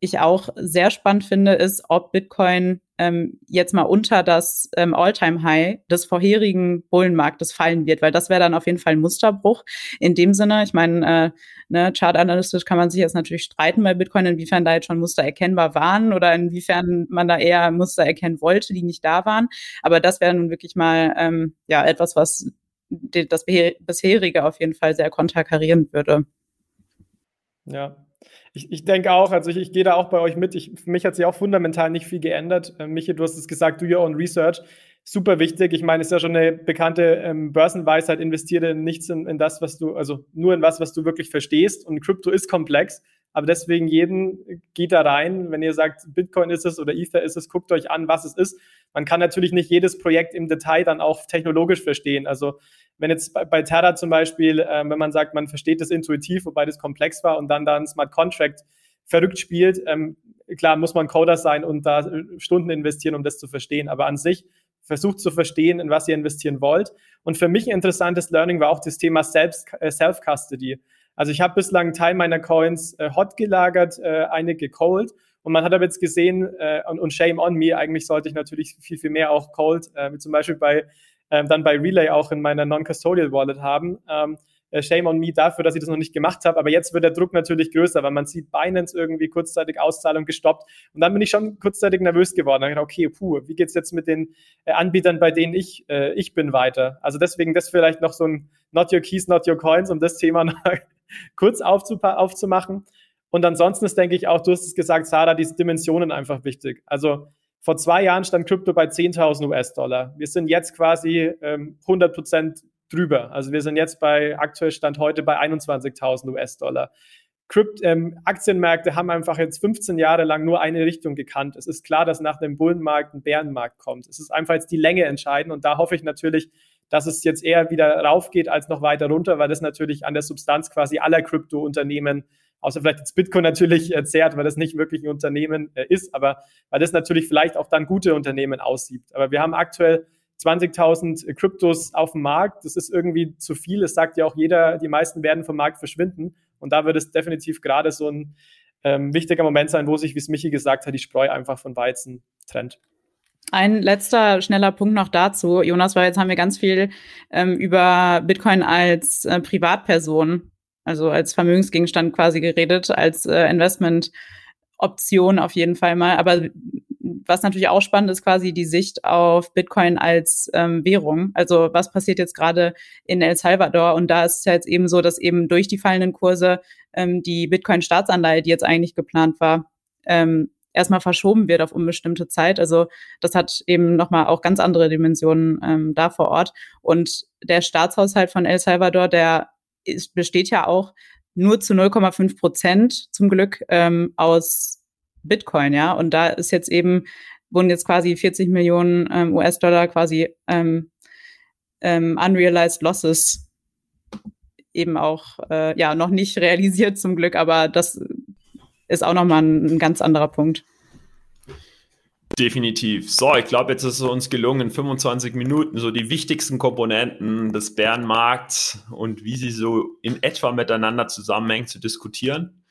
ich auch sehr spannend finde, ist, ob Bitcoin ähm, jetzt mal unter das ähm, All-Time-High des vorherigen Bullenmarktes fallen wird, weil das wäre dann auf jeden Fall ein Musterbruch. In dem Sinne, ich meine, äh, ne, chartanalystisch kann man sich jetzt natürlich streiten bei Bitcoin, inwiefern da jetzt schon Muster erkennbar waren oder inwiefern man da eher Muster erkennen wollte, die nicht da waren. Aber das wäre nun wirklich mal ähm, ja etwas, was das bisherige auf jeden Fall sehr konterkarieren würde. Ja, ich, ich denke auch, also ich, ich gehe da auch bei euch mit. Ich, für mich hat sich auch fundamental nicht viel geändert. Äh, Michi, du hast es gesagt, do your own research. Super wichtig. Ich meine, es ist ja schon eine bekannte ähm, Börsenweisheit, investiere in nichts in, in das, was du, also nur in was, was du wirklich verstehst. Und Krypto ist komplex. Aber deswegen jeden geht da rein. Wenn ihr sagt, Bitcoin ist es oder Ether ist es, guckt euch an, was es ist. Man kann natürlich nicht jedes Projekt im Detail dann auch technologisch verstehen. Also wenn jetzt bei, bei Terra zum Beispiel, äh, wenn man sagt, man versteht das intuitiv, wobei das komplex war und dann da ein Smart Contract verrückt spielt, ähm, klar muss man Coder sein und da äh, Stunden investieren, um das zu verstehen. Aber an sich versucht zu verstehen, in was ihr investieren wollt. Und für mich ein interessantes Learning war auch das Thema äh, Self-Custody. Also ich habe bislang einen Teil meiner Coins äh, hot gelagert, äh, einige cold. Und man hat aber jetzt gesehen, äh, und, und, shame on me, eigentlich sollte ich natürlich viel, viel mehr auch cold, äh, wie zum Beispiel bei ähm, dann bei Relay auch in meiner Non-Custodial Wallet haben. Ähm, äh, shame on me dafür, dass ich das noch nicht gemacht habe. Aber jetzt wird der Druck natürlich größer, weil man sieht Binance irgendwie kurzzeitig Auszahlung gestoppt. Und dann bin ich schon kurzzeitig nervös geworden. Dann gedacht, okay, puh, wie geht's jetzt mit den äh, Anbietern, bei denen ich, äh, ich bin, weiter? Also deswegen das vielleicht noch so ein Not Your Keys, Not Your Coins, um das Thema noch kurz aufzumachen. Und ansonsten ist, denke ich, auch, du hast es gesagt, Sarah, diese Dimensionen einfach wichtig. Also vor zwei Jahren stand Krypto bei 10.000 US-Dollar. Wir sind jetzt quasi ähm, 100 Prozent drüber. Also wir sind jetzt bei, aktuell Stand heute bei 21.000 US-Dollar. Ähm, Aktienmärkte haben einfach jetzt 15 Jahre lang nur eine Richtung gekannt. Es ist klar, dass nach dem Bullenmarkt ein Bärenmarkt kommt. Es ist einfach jetzt die Länge entscheidend und da hoffe ich natürlich, dass es jetzt eher wieder raufgeht als noch weiter runter, weil das natürlich an der Substanz quasi aller Krypto-Unternehmen außer vielleicht jetzt Bitcoin natürlich äh, zehrt, weil das nicht wirklich ein Unternehmen äh, ist, aber weil das natürlich vielleicht auch dann gute Unternehmen aussieht. Aber wir haben aktuell 20.000 Kryptos auf dem Markt. Das ist irgendwie zu viel. Es sagt ja auch jeder, die meisten werden vom Markt verschwinden. Und da wird es definitiv gerade so ein ähm, wichtiger Moment sein, wo sich, wie es Michi gesagt hat, die Spreu einfach von Weizen trennt. Ein letzter schneller Punkt noch dazu. Jonas, weil jetzt haben wir ganz viel ähm, über Bitcoin als äh, Privatperson also als Vermögensgegenstand quasi geredet, als äh, Investmentoption auf jeden Fall mal. Aber was natürlich auch spannend ist, quasi die Sicht auf Bitcoin als ähm, Währung. Also was passiert jetzt gerade in El Salvador? Und da ist es jetzt eben so, dass eben durch die fallenden Kurse ähm, die Bitcoin-Staatsanleihe, die jetzt eigentlich geplant war, ähm, erstmal verschoben wird auf unbestimmte Zeit. Also das hat eben nochmal auch ganz andere Dimensionen ähm, da vor Ort. Und der Staatshaushalt von El Salvador, der es besteht ja auch nur zu 0,5 Prozent zum Glück ähm, aus Bitcoin, ja. Und da ist jetzt eben, wurden jetzt quasi 40 Millionen ähm, US-Dollar quasi ähm, ähm, unrealized losses eben auch äh, ja noch nicht realisiert zum Glück, aber das ist auch nochmal ein, ein ganz anderer Punkt. Definitiv. So, ich glaube, jetzt ist es uns gelungen, in 25 Minuten so die wichtigsten Komponenten des Bärenmarkts und wie sie so in etwa miteinander zusammenhängen zu diskutieren.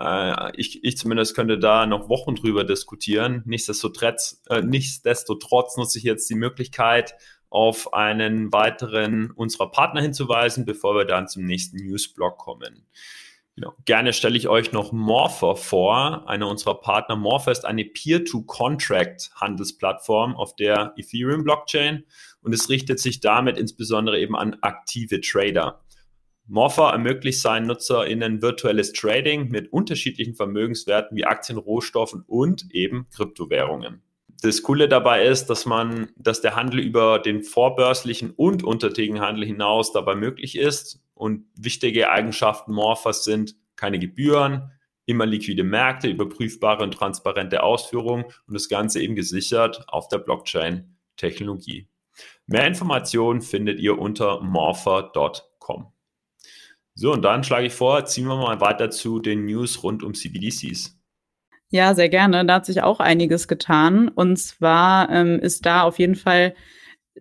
Äh, ich, ich zumindest könnte da noch Wochen drüber diskutieren. Nichtsdestotrotz, äh, nichtsdestotrotz nutze ich jetzt die Möglichkeit, auf einen weiteren unserer Partner hinzuweisen, bevor wir dann zum nächsten Newsblock kommen. Genau. Gerne stelle ich euch noch Morpher vor, einer unserer Partner. Morpher ist eine Peer-to-Contract-Handelsplattform auf der Ethereum-Blockchain und es richtet sich damit insbesondere eben an aktive Trader. Morpher ermöglicht seinen NutzerInnen virtuelles Trading mit unterschiedlichen Vermögenswerten wie Aktien, Rohstoffen und eben Kryptowährungen. Das Coole dabei ist, dass man, dass der Handel über den vorbörslichen und untertägigen Handel hinaus dabei möglich ist und wichtige Eigenschaften Morphers sind keine Gebühren, immer liquide Märkte, überprüfbare und transparente Ausführungen und das Ganze eben gesichert auf der Blockchain-Technologie. Mehr Informationen findet ihr unter morpher.com. So, und dann schlage ich vor, ziehen wir mal weiter zu den News rund um CBDCs. Ja, sehr gerne. Da hat sich auch einiges getan. Und zwar ähm, ist da auf jeden Fall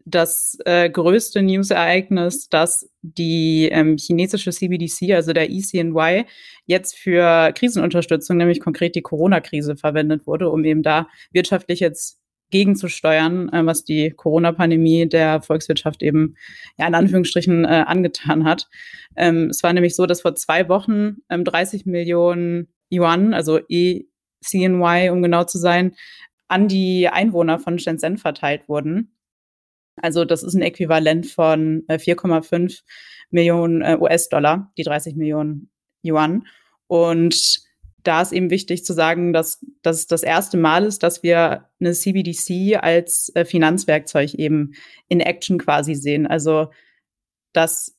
das äh, größte News-Ereignis, dass die ähm, chinesische CBDC, also der ECNY, jetzt für Krisenunterstützung, nämlich konkret die Corona-Krise, verwendet wurde, um eben da wirtschaftlich jetzt gegenzusteuern, äh, was die Corona-Pandemie der Volkswirtschaft eben ja in Anführungsstrichen äh, angetan hat. Ähm, es war nämlich so, dass vor zwei Wochen ähm, 30 Millionen Yuan, also ECNY, um genau zu sein, an die Einwohner von Shenzhen verteilt wurden. Also das ist ein Äquivalent von 4,5 äh, Millionen äh, US-Dollar, die 30 Millionen Yuan. Und da ist eben wichtig zu sagen, dass das das erste Mal ist, dass wir eine CBDC als äh, Finanzwerkzeug eben in Action quasi sehen. Also dass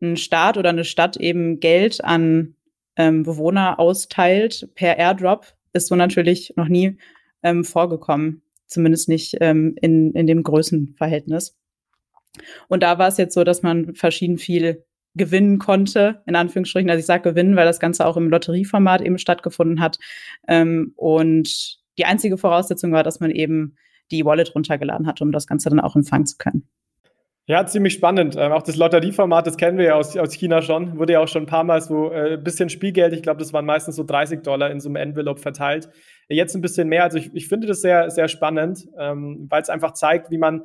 ein Staat oder eine Stadt eben Geld an ähm, Bewohner austeilt per Airdrop, ist so natürlich noch nie ähm, vorgekommen zumindest nicht ähm, in, in dem Größenverhältnis. Und da war es jetzt so, dass man verschieden viel gewinnen konnte, in Anführungsstrichen. Also ich sage gewinnen, weil das Ganze auch im Lotterieformat eben stattgefunden hat. Ähm, und die einzige Voraussetzung war, dass man eben die Wallet runtergeladen hat, um das Ganze dann auch empfangen zu können. Ja, ziemlich spannend. Ähm, auch das Lotterieformat, das kennen wir ja aus, aus China schon. Wurde ja auch schon ein paar Mal so ein äh, bisschen Spielgeld, ich glaube, das waren meistens so 30 Dollar in so einem Envelope verteilt. Jetzt ein bisschen mehr. Also ich, ich finde das sehr, sehr spannend, ähm, weil es einfach zeigt, wie man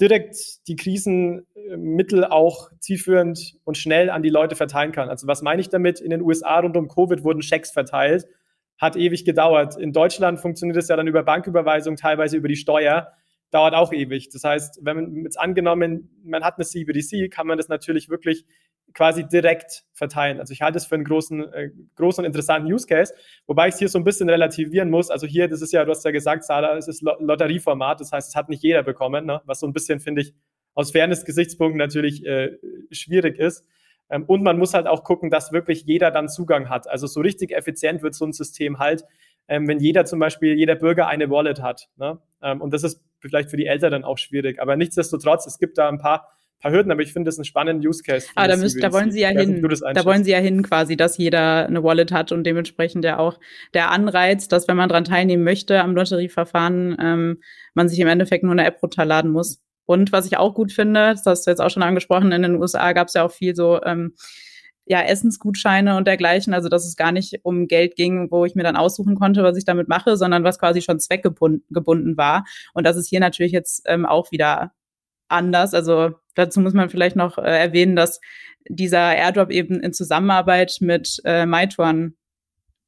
direkt die Krisenmittel auch zielführend und schnell an die Leute verteilen kann. Also was meine ich damit? In den USA rund um Covid wurden Schecks verteilt. Hat ewig gedauert. In Deutschland funktioniert es ja dann über Banküberweisung, teilweise über die Steuer dauert auch ewig. Das heißt, wenn man jetzt angenommen, man hat eine CBDC, kann man das natürlich wirklich quasi direkt verteilen. Also ich halte es für einen großen, äh, großen und interessanten Use Case, wobei ich es hier so ein bisschen relativieren muss. Also hier, das ist ja, du hast ja gesagt, Sarah, es ist Lotterieformat, das heißt, es hat nicht jeder bekommen, ne? was so ein bisschen, finde ich, aus Fairness-Gesichtspunkten natürlich äh, schwierig ist. Ähm, und man muss halt auch gucken, dass wirklich jeder dann Zugang hat. Also so richtig effizient wird so ein System halt, ähm, wenn jeder zum Beispiel, jeder Bürger eine Wallet hat. Ne? Ähm, und das ist vielleicht für die Eltern dann auch schwierig. Aber nichtsdestotrotz, es gibt da ein paar, paar Hürden, aber ich finde das einen spannenden Use Case. Ah, da, müsst, da wollen Sie ja hin. Da wollen Sie ja hin, quasi, dass jeder eine Wallet hat und dementsprechend ja auch der Anreiz, dass wenn man daran teilnehmen möchte am Lotterieverfahren, ähm, man sich im Endeffekt nur eine App runterladen muss. Und was ich auch gut finde, das hast du jetzt auch schon angesprochen, in den USA gab es ja auch viel so ähm, ja, Essensgutscheine und dergleichen. Also, dass es gar nicht um Geld ging, wo ich mir dann aussuchen konnte, was ich damit mache, sondern was quasi schon zweckgebunden war. Und das ist hier natürlich jetzt ähm, auch wieder anders. Also, dazu muss man vielleicht noch äh, erwähnen, dass dieser Airdrop eben in Zusammenarbeit mit äh, Meituan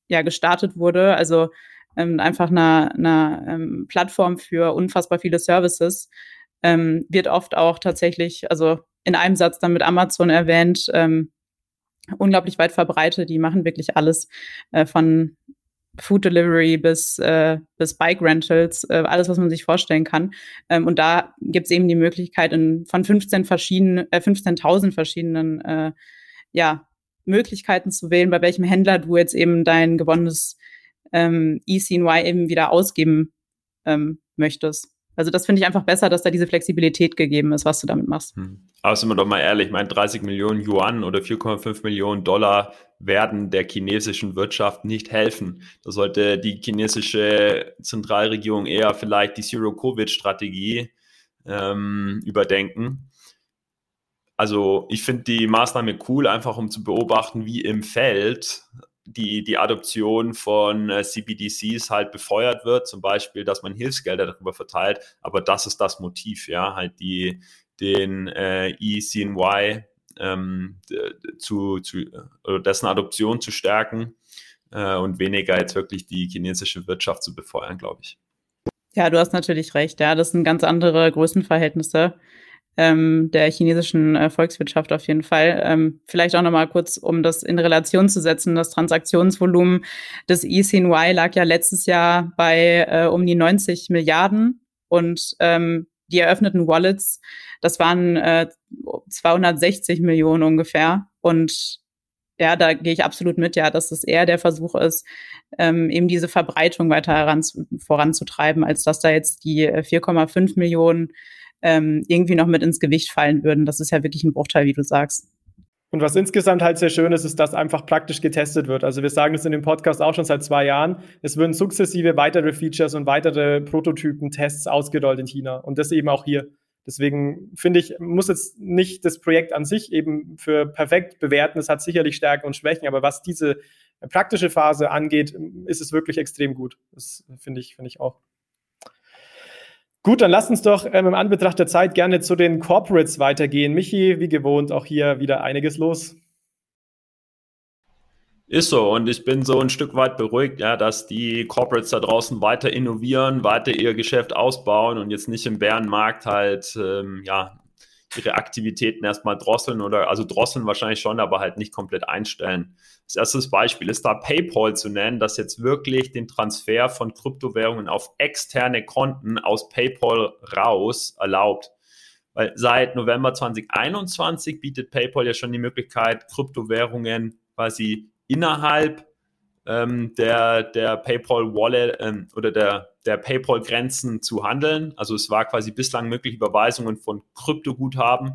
ja gestartet wurde. Also, ähm, einfach eine, eine ähm, Plattform für unfassbar viele Services. Ähm, wird oft auch tatsächlich, also in einem Satz dann mit Amazon erwähnt, ähm, unglaublich weit verbreitet. Die machen wirklich alles äh, von Food Delivery bis, äh, bis Bike Rentals, äh, alles, was man sich vorstellen kann. Ähm, und da gibt es eben die Möglichkeit, in, von 15 verschiedenen, äh, 15.000 verschiedenen äh, ja, Möglichkeiten zu wählen, bei welchem Händler du jetzt eben dein gewonnenes ähm, ECNY eben wieder ausgeben ähm, möchtest. Also das finde ich einfach besser, dass da diese Flexibilität gegeben ist, was du damit machst. Hm. Aber sind wir doch mal ehrlich, ich meine, 30 Millionen Yuan oder 4,5 Millionen Dollar werden der chinesischen Wirtschaft nicht helfen. Da sollte die chinesische Zentralregierung eher vielleicht die Zero-Covid-Strategie ähm, überdenken. Also ich finde die Maßnahme cool, einfach um zu beobachten, wie im Feld die, die Adoption von äh, CBDCs halt befeuert wird, zum Beispiel, dass man Hilfsgelder darüber verteilt, aber das ist das Motiv, ja, halt die, den äh, ECNY ähm, zu, zu oder dessen Adoption zu stärken äh, und weniger jetzt wirklich die chinesische Wirtschaft zu befeuern, glaube ich. Ja, du hast natürlich recht, ja, das sind ganz andere Größenverhältnisse ähm, der chinesischen äh, Volkswirtschaft auf jeden Fall. Ähm, vielleicht auch nochmal kurz, um das in Relation zu setzen. Das Transaktionsvolumen des ECNY lag ja letztes Jahr bei äh, um die 90 Milliarden und ähm, die eröffneten Wallets, das waren äh, 260 Millionen ungefähr. Und ja, da gehe ich absolut mit, ja, dass es eher der Versuch ist, ähm, eben diese Verbreitung weiter heran, voranzutreiben, als dass da jetzt die 4,5 äh, Millionen ähm, irgendwie noch mit ins Gewicht fallen würden. Das ist ja wirklich ein Bruchteil, wie du sagst. Und was insgesamt halt sehr schön ist, ist, dass einfach praktisch getestet wird. Also wir sagen das in dem Podcast auch schon seit zwei Jahren. Es würden sukzessive weitere Features und weitere Prototypen, Tests ausgerollt in China. Und das eben auch hier. Deswegen finde ich, muss jetzt nicht das Projekt an sich eben für perfekt bewerten. Es hat sicherlich Stärken und Schwächen, aber was diese praktische Phase angeht, ist es wirklich extrem gut. Das finde ich, finde ich auch. Gut, dann lasst uns doch ähm, im Anbetracht der Zeit gerne zu den Corporates weitergehen. Michi, wie gewohnt, auch hier wieder einiges los. Ist so und ich bin so ein Stück weit beruhigt, ja, dass die Corporates da draußen weiter innovieren, weiter ihr Geschäft ausbauen und jetzt nicht im Bärenmarkt halt ähm, ja ihre Aktivitäten erstmal drosseln oder also drosseln wahrscheinlich schon, aber halt nicht komplett einstellen. Das erste Beispiel ist da PayPal zu nennen, das jetzt wirklich den Transfer von Kryptowährungen auf externe Konten aus PayPal raus erlaubt. Weil seit November 2021 bietet PayPal ja schon die Möglichkeit, Kryptowährungen quasi innerhalb ähm, der, der PayPal Wallet ähm, oder der, der PayPal Grenzen zu handeln. Also es war quasi bislang möglich, Überweisungen von Kryptoguthaben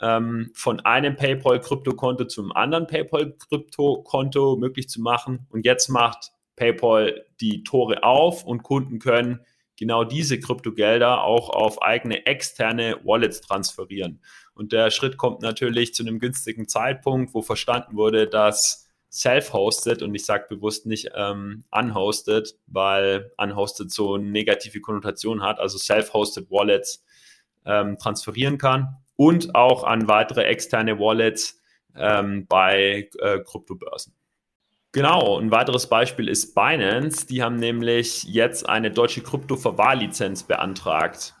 ähm, von einem PayPal Kryptokonto zum anderen PayPal Kryptokonto möglich zu machen. Und jetzt macht PayPal die Tore auf und Kunden können genau diese Kryptogelder auch auf eigene externe Wallets transferieren. Und der Schritt kommt natürlich zu einem günstigen Zeitpunkt, wo verstanden wurde, dass self-hosted und ich sage bewusst nicht ähm, unhosted, weil unhosted so negative Konnotation hat, also self-hosted Wallets ähm, transferieren kann und auch an weitere externe Wallets ähm, bei äh, Kryptobörsen. Genau, ein weiteres Beispiel ist Binance. Die haben nämlich jetzt eine deutsche Krypto-Verwahrlizenz beantragt.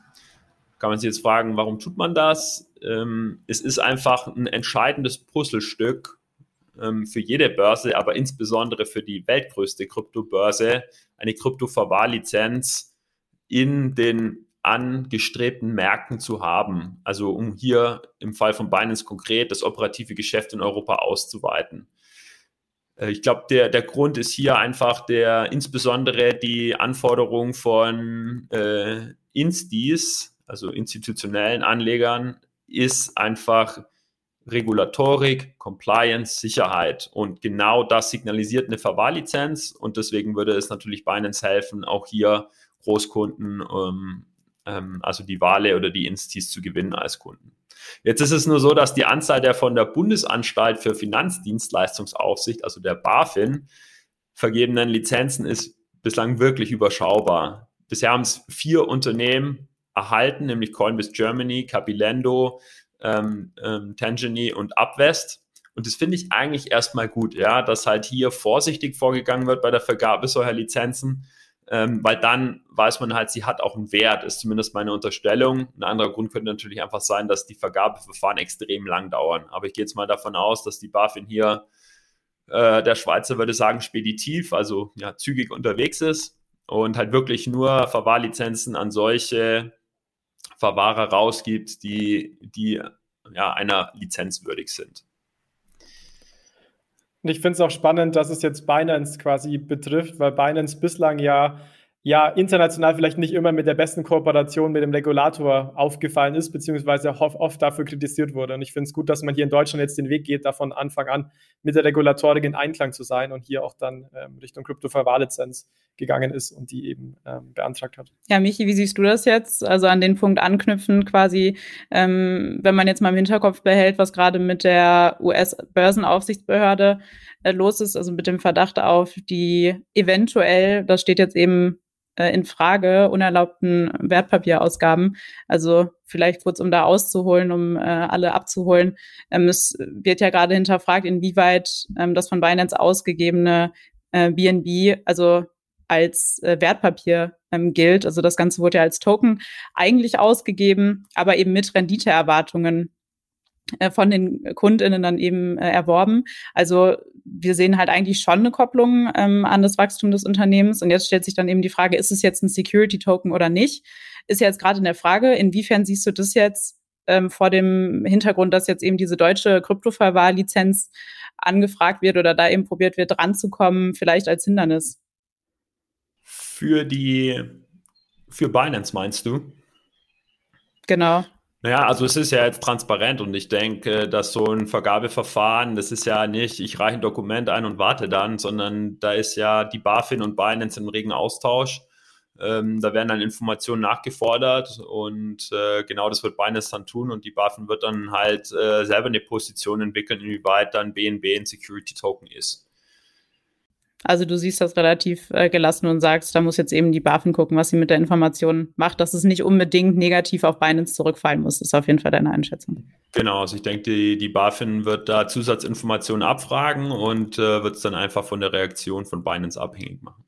Kann man sich jetzt fragen, warum tut man das? Ähm, es ist einfach ein entscheidendes Puzzlestück für jede Börse, aber insbesondere für die weltgrößte Kryptobörse, eine Krypto-Verwahrlizenz in den angestrebten Märkten zu haben. Also um hier im Fall von Binance konkret das operative Geschäft in Europa auszuweiten. Äh, ich glaube, der, der Grund ist hier einfach der insbesondere die Anforderung von äh, Instis, also institutionellen Anlegern, ist einfach Regulatorik, Compliance, Sicherheit. Und genau das signalisiert eine Verwahrlizenz. Und deswegen würde es natürlich Binance helfen, auch hier Großkunden ähm, ähm, also die Wale oder die Instis zu gewinnen als Kunden. Jetzt ist es nur so, dass die Anzahl der von der Bundesanstalt für Finanzdienstleistungsaufsicht, also der BaFin, vergebenen Lizenzen ist bislang wirklich überschaubar. Bisher haben es vier Unternehmen erhalten, nämlich Coinbase Germany, Capilendo, ähm, ähm, Tangeny und Upwest. Und das finde ich eigentlich erstmal gut, ja, dass halt hier vorsichtig vorgegangen wird bei der Vergabe solcher Lizenzen ähm, weil dann weiß man halt, sie hat auch einen Wert, ist zumindest meine Unterstellung. Ein anderer Grund könnte natürlich einfach sein, dass die Vergabeverfahren extrem lang dauern. Aber ich gehe jetzt mal davon aus, dass die BaFin hier, äh, der Schweizer würde sagen, speditiv, also ja, zügig unterwegs ist und halt wirklich nur Verwahrlizenzen an solche Verwahrer rausgibt, die, die ja, einer Lizenz würdig sind. Und ich finde es auch spannend, dass es jetzt Binance quasi betrifft, weil Binance bislang ja ja international vielleicht nicht immer mit der besten Kooperation mit dem Regulator aufgefallen ist, beziehungsweise oft dafür kritisiert wurde. Und ich finde es gut, dass man hier in Deutschland jetzt den Weg geht, da von Anfang an mit der Regulatorik in Einklang zu sein und hier auch dann ähm, Richtung Kryptoverwahrlizenz gegangen ist und die eben ähm, beantragt hat. Ja, Michi, wie siehst du das jetzt? Also an den Punkt anknüpfen quasi, ähm, wenn man jetzt mal im Hinterkopf behält, was gerade mit der US-Börsenaufsichtsbehörde äh, los ist, also mit dem Verdacht auf die eventuell, das steht jetzt eben äh, in Frage, unerlaubten Wertpapierausgaben. Also vielleicht kurz, um da auszuholen, um äh, alle abzuholen. Ähm, es wird ja gerade hinterfragt, inwieweit ähm, das von Binance ausgegebene äh, BNB, also als äh, Wertpapier ähm, gilt. Also das Ganze wurde ja als Token eigentlich ausgegeben, aber eben mit Renditeerwartungen äh, von den KundInnen dann eben äh, erworben. Also wir sehen halt eigentlich schon eine Kopplung ähm, an das Wachstum des Unternehmens. Und jetzt stellt sich dann eben die Frage, ist es jetzt ein Security-Token oder nicht? Ist ja jetzt gerade in der Frage, inwiefern siehst du das jetzt ähm, vor dem Hintergrund, dass jetzt eben diese deutsche Kryptoverwahrlizenz angefragt wird oder da eben probiert wird, dranzukommen, vielleicht als Hindernis? Für die, für Binance meinst du? Genau. Naja, also es ist ja jetzt transparent und ich denke, dass so ein Vergabeverfahren, das ist ja nicht, ich reiche ein Dokument ein und warte dann, sondern da ist ja die BaFin und Binance im regen Austausch. Ähm, da werden dann Informationen nachgefordert und äh, genau das wird Binance dann tun und die BaFin wird dann halt äh, selber eine Position entwickeln, inwieweit dann BNB ein Security Token ist. Also du siehst das relativ äh, gelassen und sagst, da muss jetzt eben die BaFin gucken, was sie mit der Information macht, dass es nicht unbedingt negativ auf Binance zurückfallen muss. Das ist auf jeden Fall deine Einschätzung. Genau, also ich denke, die, die BaFin wird da Zusatzinformationen abfragen und äh, wird es dann einfach von der Reaktion von Binance abhängig machen.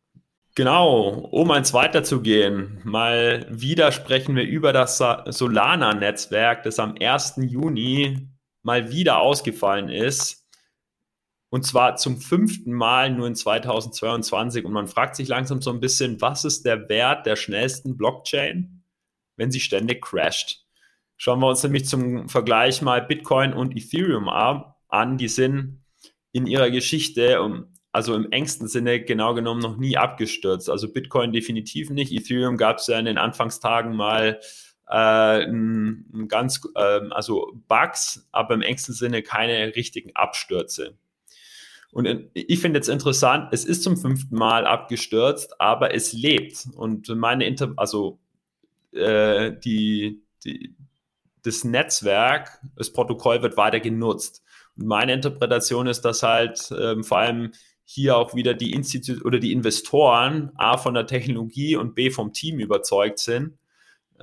Genau, um eins weiterzugehen, mal wieder sprechen wir über das Solana-Netzwerk, das am 1. Juni mal wieder ausgefallen ist und zwar zum fünften Mal nur in 2022. Und man fragt sich langsam so ein bisschen, was ist der Wert der schnellsten Blockchain, wenn sie ständig crasht? Schauen wir uns nämlich zum Vergleich mal Bitcoin und Ethereum an. Die sind in ihrer Geschichte, also im engsten Sinne genau genommen, noch nie abgestürzt. Also Bitcoin definitiv nicht. Ethereum gab es ja in den Anfangstagen mal äh, ein, ein ganz, äh, also Bugs, aber im engsten Sinne keine richtigen Abstürze. Und ich finde jetzt interessant, es ist zum fünften Mal abgestürzt, aber es lebt. Und meine Inter also äh, die, die, das Netzwerk, das Protokoll wird weiter genutzt. Und meine Interpretation ist, dass halt ähm, vor allem hier auch wieder die Institut oder die Investoren A von der Technologie und B vom Team überzeugt sind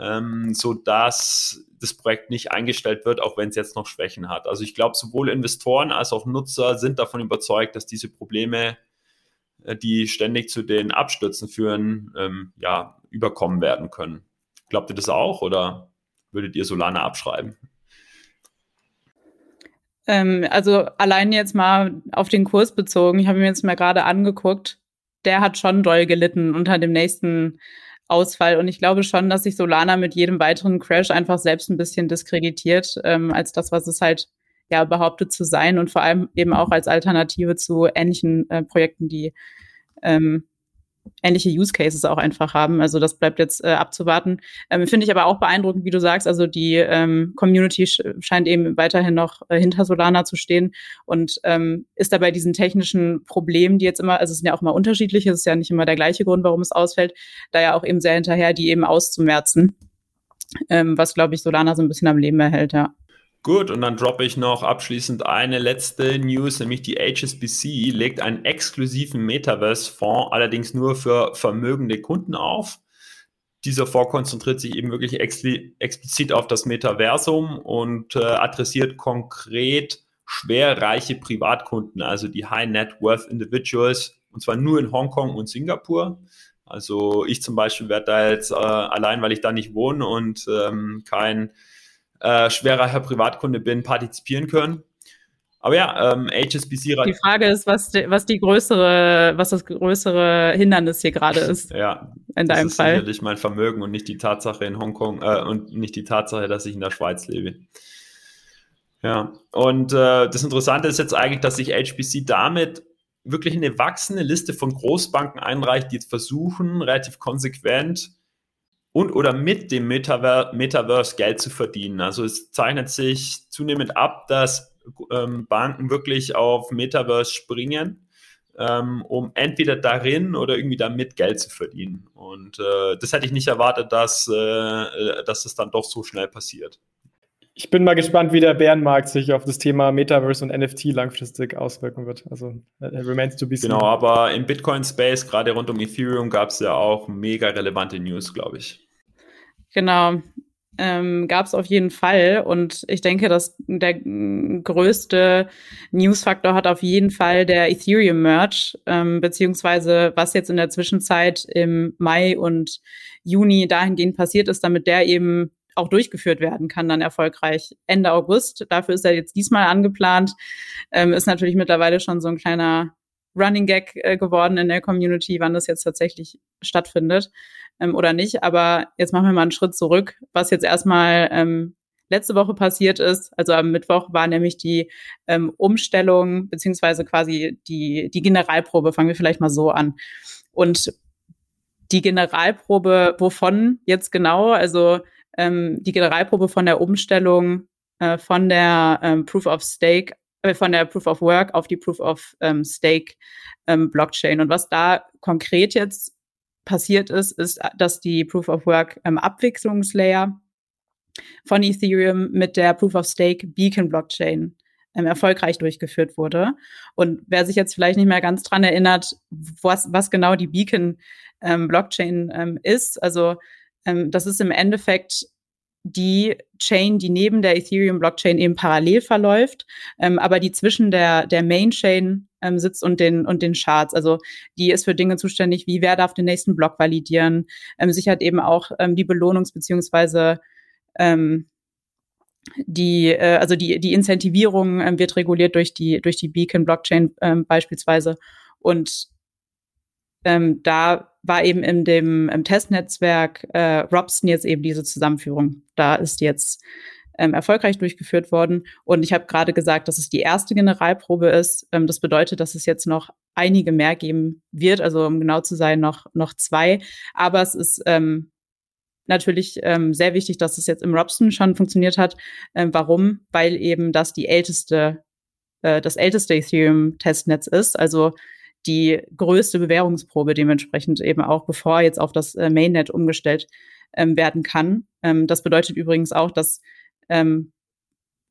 ähm, so dass das Projekt nicht eingestellt wird, auch wenn es jetzt noch Schwächen hat. Also ich glaube, sowohl Investoren als auch Nutzer sind davon überzeugt, dass diese Probleme, äh, die ständig zu den Abstürzen führen, ähm, ja, überkommen werden können. Glaubt ihr das auch oder würdet ihr Solana abschreiben? Ähm, also allein jetzt mal auf den Kurs bezogen, ich habe mir jetzt mal gerade angeguckt, der hat schon doll gelitten unter dem nächsten Ausfall. Und ich glaube schon, dass sich Solana mit jedem weiteren Crash einfach selbst ein bisschen diskreditiert, ähm, als das, was es halt ja behauptet zu sein und vor allem eben auch als Alternative zu ähnlichen äh, Projekten, die ähm, ähnliche Use Cases auch einfach haben. Also das bleibt jetzt äh, abzuwarten. Ähm, Finde ich aber auch beeindruckend, wie du sagst. Also die ähm, Community sch scheint eben weiterhin noch äh, hinter Solana zu stehen und ähm, ist dabei diesen technischen Problemen, die jetzt immer, also es sind ja auch immer unterschiedliche, es ist ja nicht immer der gleiche Grund, warum es ausfällt, da ja auch eben sehr hinterher, die eben auszumerzen, ähm, was glaube ich Solana so ein bisschen am Leben erhält, ja. Gut, und dann droppe ich noch abschließend eine letzte News, nämlich die HSBC legt einen exklusiven Metaverse-Fonds, allerdings nur für vermögende Kunden auf. Dieser Fonds konzentriert sich eben wirklich explizit auf das Metaversum und äh, adressiert konkret schwerreiche Privatkunden, also die High Net Worth Individuals, und zwar nur in Hongkong und Singapur. Also ich zum Beispiel werde da jetzt äh, allein, weil ich da nicht wohne und ähm, kein äh, schwerer Privatkunde bin, partizipieren können. Aber ja, ähm, HSBC. Die Frage ist, was die, was die größere, was das größere Hindernis hier gerade ist. ja, in deinem das ist Fall. Sicherlich mein Vermögen und nicht die Tatsache in Hongkong äh, und nicht die Tatsache, dass ich in der Schweiz lebe. Ja, und äh, das Interessante ist jetzt eigentlich, dass sich HBC damit wirklich eine wachsende Liste von Großbanken einreicht, die jetzt versuchen, relativ konsequent und oder mit dem Metaver Metaverse Geld zu verdienen. Also es zeichnet sich zunehmend ab, dass ähm, Banken wirklich auf Metaverse springen, ähm, um entweder darin oder irgendwie damit Geld zu verdienen. Und äh, das hätte ich nicht erwartet, dass, äh, dass das dann doch so schnell passiert. Ich bin mal gespannt, wie der Bärenmarkt sich auf das Thema Metaverse und NFT langfristig auswirken wird. Also uh, remains to be seen. Genau, aber im Bitcoin-Space, gerade rund um Ethereum, gab es ja auch mega relevante News, glaube ich. Genau. Ähm, gab es auf jeden Fall. Und ich denke, dass der größte Newsfaktor hat auf jeden Fall der Ethereum-Merch, ähm, beziehungsweise was jetzt in der Zwischenzeit im Mai und Juni dahingehend passiert ist, damit der eben auch durchgeführt werden kann, dann erfolgreich Ende August. Dafür ist er jetzt diesmal angeplant. Ähm, ist natürlich mittlerweile schon so ein kleiner Running Gag äh, geworden in der Community, wann das jetzt tatsächlich stattfindet ähm, oder nicht. Aber jetzt machen wir mal einen Schritt zurück, was jetzt erstmal ähm, letzte Woche passiert ist. Also am Mittwoch war nämlich die ähm, Umstellung beziehungsweise quasi die, die Generalprobe. Fangen wir vielleicht mal so an. Und die Generalprobe, wovon jetzt genau? Also ähm, die Generalprobe von der Umstellung äh, von der ähm, Proof of Stake, äh, von der Proof of Work auf die Proof of ähm, Stake ähm, Blockchain. Und was da konkret jetzt passiert ist, ist, dass die Proof of Work ähm, Abwicklungslayer von Ethereum mit der Proof of Stake Beacon Blockchain ähm, erfolgreich durchgeführt wurde. Und wer sich jetzt vielleicht nicht mehr ganz dran erinnert, was, was genau die Beacon ähm, Blockchain ähm, ist, also ähm, das ist im Endeffekt die Chain, die neben der Ethereum Blockchain eben parallel verläuft, ähm, aber die zwischen der, der Main Chain ähm, sitzt und den, und den Charts. Also die ist für Dinge zuständig, wie wer darf den nächsten Block validieren, ähm, sichert eben auch ähm, die Belohnungs- beziehungsweise ähm, die, äh, also die, die Incentivierung ähm, wird reguliert durch die, durch die Beacon Blockchain ähm, beispielsweise. Und ähm, da war eben in dem im Testnetzwerk äh, Robson jetzt eben diese Zusammenführung. Da ist jetzt ähm, erfolgreich durchgeführt worden. Und ich habe gerade gesagt, dass es die erste Generalprobe ist. Ähm, das bedeutet, dass es jetzt noch einige mehr geben wird, also um genau zu sein, noch, noch zwei. Aber es ist ähm, natürlich ähm, sehr wichtig, dass es jetzt im Robson schon funktioniert hat. Ähm, warum? Weil eben das die älteste, äh, das älteste Ethereum-Testnetz ist, also die größte Bewährungsprobe dementsprechend eben auch, bevor jetzt auf das äh, Mainnet umgestellt ähm, werden kann. Ähm, das bedeutet übrigens auch, dass ähm,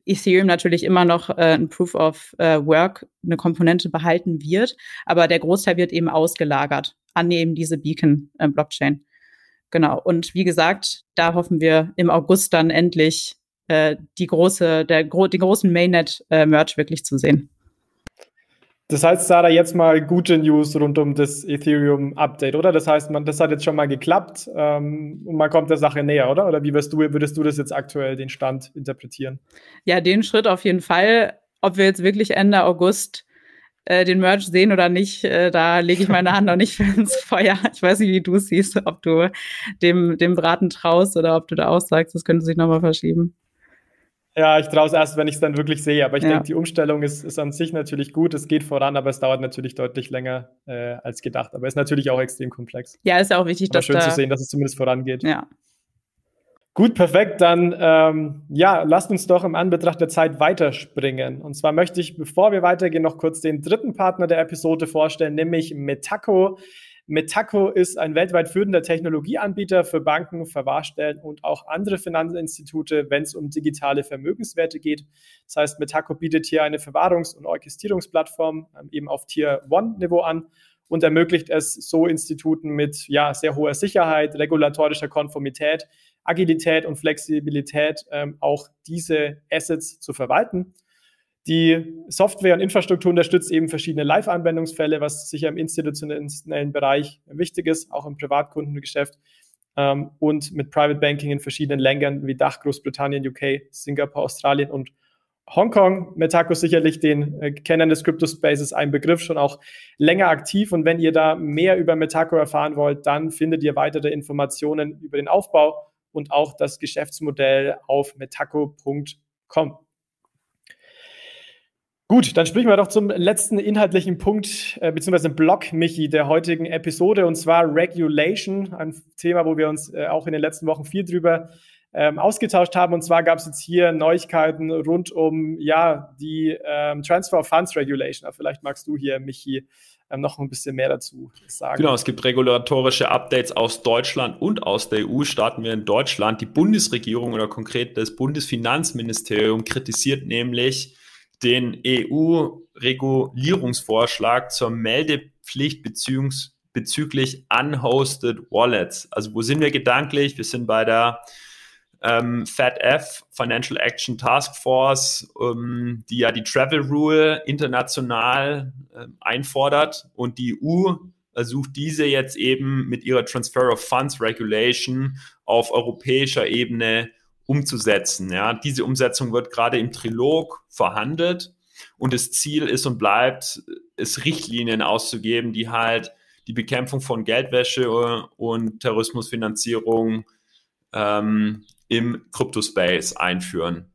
Ethereum natürlich immer noch äh, ein Proof of äh, Work, eine Komponente behalten wird, aber der Großteil wird eben ausgelagert an eben diese Beacon-Blockchain. Äh, Genau. Und wie gesagt, da hoffen wir im August dann endlich äh, die große, der, den großen Mainnet-Merch äh, wirklich zu sehen. Das heißt, Sarah, jetzt mal gute News rund um das Ethereum-Update, oder? Das heißt, man, das hat jetzt schon mal geklappt ähm, und man kommt der Sache näher, oder? Oder wie du, würdest du das jetzt aktuell den Stand interpretieren? Ja, den Schritt auf jeden Fall. Ob wir jetzt wirklich Ende August äh, den Merch sehen oder nicht, äh, da lege ich meine Hand noch nicht für ins Feuer. Ich weiß nicht, wie du siehst, ob du dem, dem Braten traust oder ob du da auch sagst, das könnte sich nochmal verschieben. Ja, ich traue es erst, wenn ich es dann wirklich sehe. Aber ich ja. denke, die Umstellung ist, ist an sich natürlich gut. Es geht voran, aber es dauert natürlich deutlich länger äh, als gedacht. Aber ist natürlich auch extrem komplex. Ja, ist auch wichtig, aber dass schön da zu sehen, dass es zumindest vorangeht. Ja, Gut, perfekt. Dann ähm, ja, lasst uns doch im Anbetracht der Zeit weiterspringen. Und zwar möchte ich, bevor wir weitergehen, noch kurz den dritten Partner der Episode vorstellen, nämlich Metaco. Metaco ist ein weltweit führender Technologieanbieter für Banken, Verwahrstellen und auch andere Finanzinstitute, wenn es um digitale Vermögenswerte geht. Das heißt, Metaco bietet hier eine Verwahrungs- und Orchestrierungsplattform ähm, eben auf Tier One-Niveau an und ermöglicht es so Instituten mit ja, sehr hoher Sicherheit, regulatorischer Konformität, Agilität und Flexibilität ähm, auch diese Assets zu verwalten. Die Software und Infrastruktur unterstützt eben verschiedene Live-Anwendungsfälle, was sicher im institutionellen Bereich wichtig ist, auch im Privatkundengeschäft ähm, und mit Private Banking in verschiedenen Ländern wie Dach, Großbritannien, UK, Singapur, Australien und Hongkong, Metaco sicherlich den äh, Kennern des Crypto Spaces ein Begriff, schon auch länger aktiv. Und wenn ihr da mehr über Metaco erfahren wollt, dann findet ihr weitere Informationen über den Aufbau und auch das Geschäftsmodell auf metaco.com. Gut, dann sprechen wir doch zum letzten inhaltlichen Punkt äh, beziehungsweise Block, Michi, der heutigen Episode und zwar Regulation, ein Thema, wo wir uns äh, auch in den letzten Wochen viel drüber ähm, ausgetauscht haben. Und zwar gab es jetzt hier Neuigkeiten rund um ja die ähm, Transfer of Funds Regulation. vielleicht magst du hier, Michi, ähm, noch ein bisschen mehr dazu sagen. Genau, es gibt regulatorische Updates aus Deutschland und aus der EU. Starten wir in Deutschland. Die Bundesregierung oder konkret das Bundesfinanzministerium kritisiert nämlich den EU-Regulierungsvorschlag zur Meldepflicht bezüglich unhosted Wallets. Also wo sind wir gedanklich? Wir sind bei der ähm, FATF, Financial Action Task Force, ähm, die ja die Travel Rule international äh, einfordert und die EU sucht diese jetzt eben mit ihrer Transfer of Funds Regulation auf europäischer Ebene umzusetzen. Ja, diese Umsetzung wird gerade im Trilog verhandelt und das Ziel ist und bleibt, es Richtlinien auszugeben, die halt die Bekämpfung von Geldwäsche und Terrorismusfinanzierung ähm, im Crypto-Space einführen.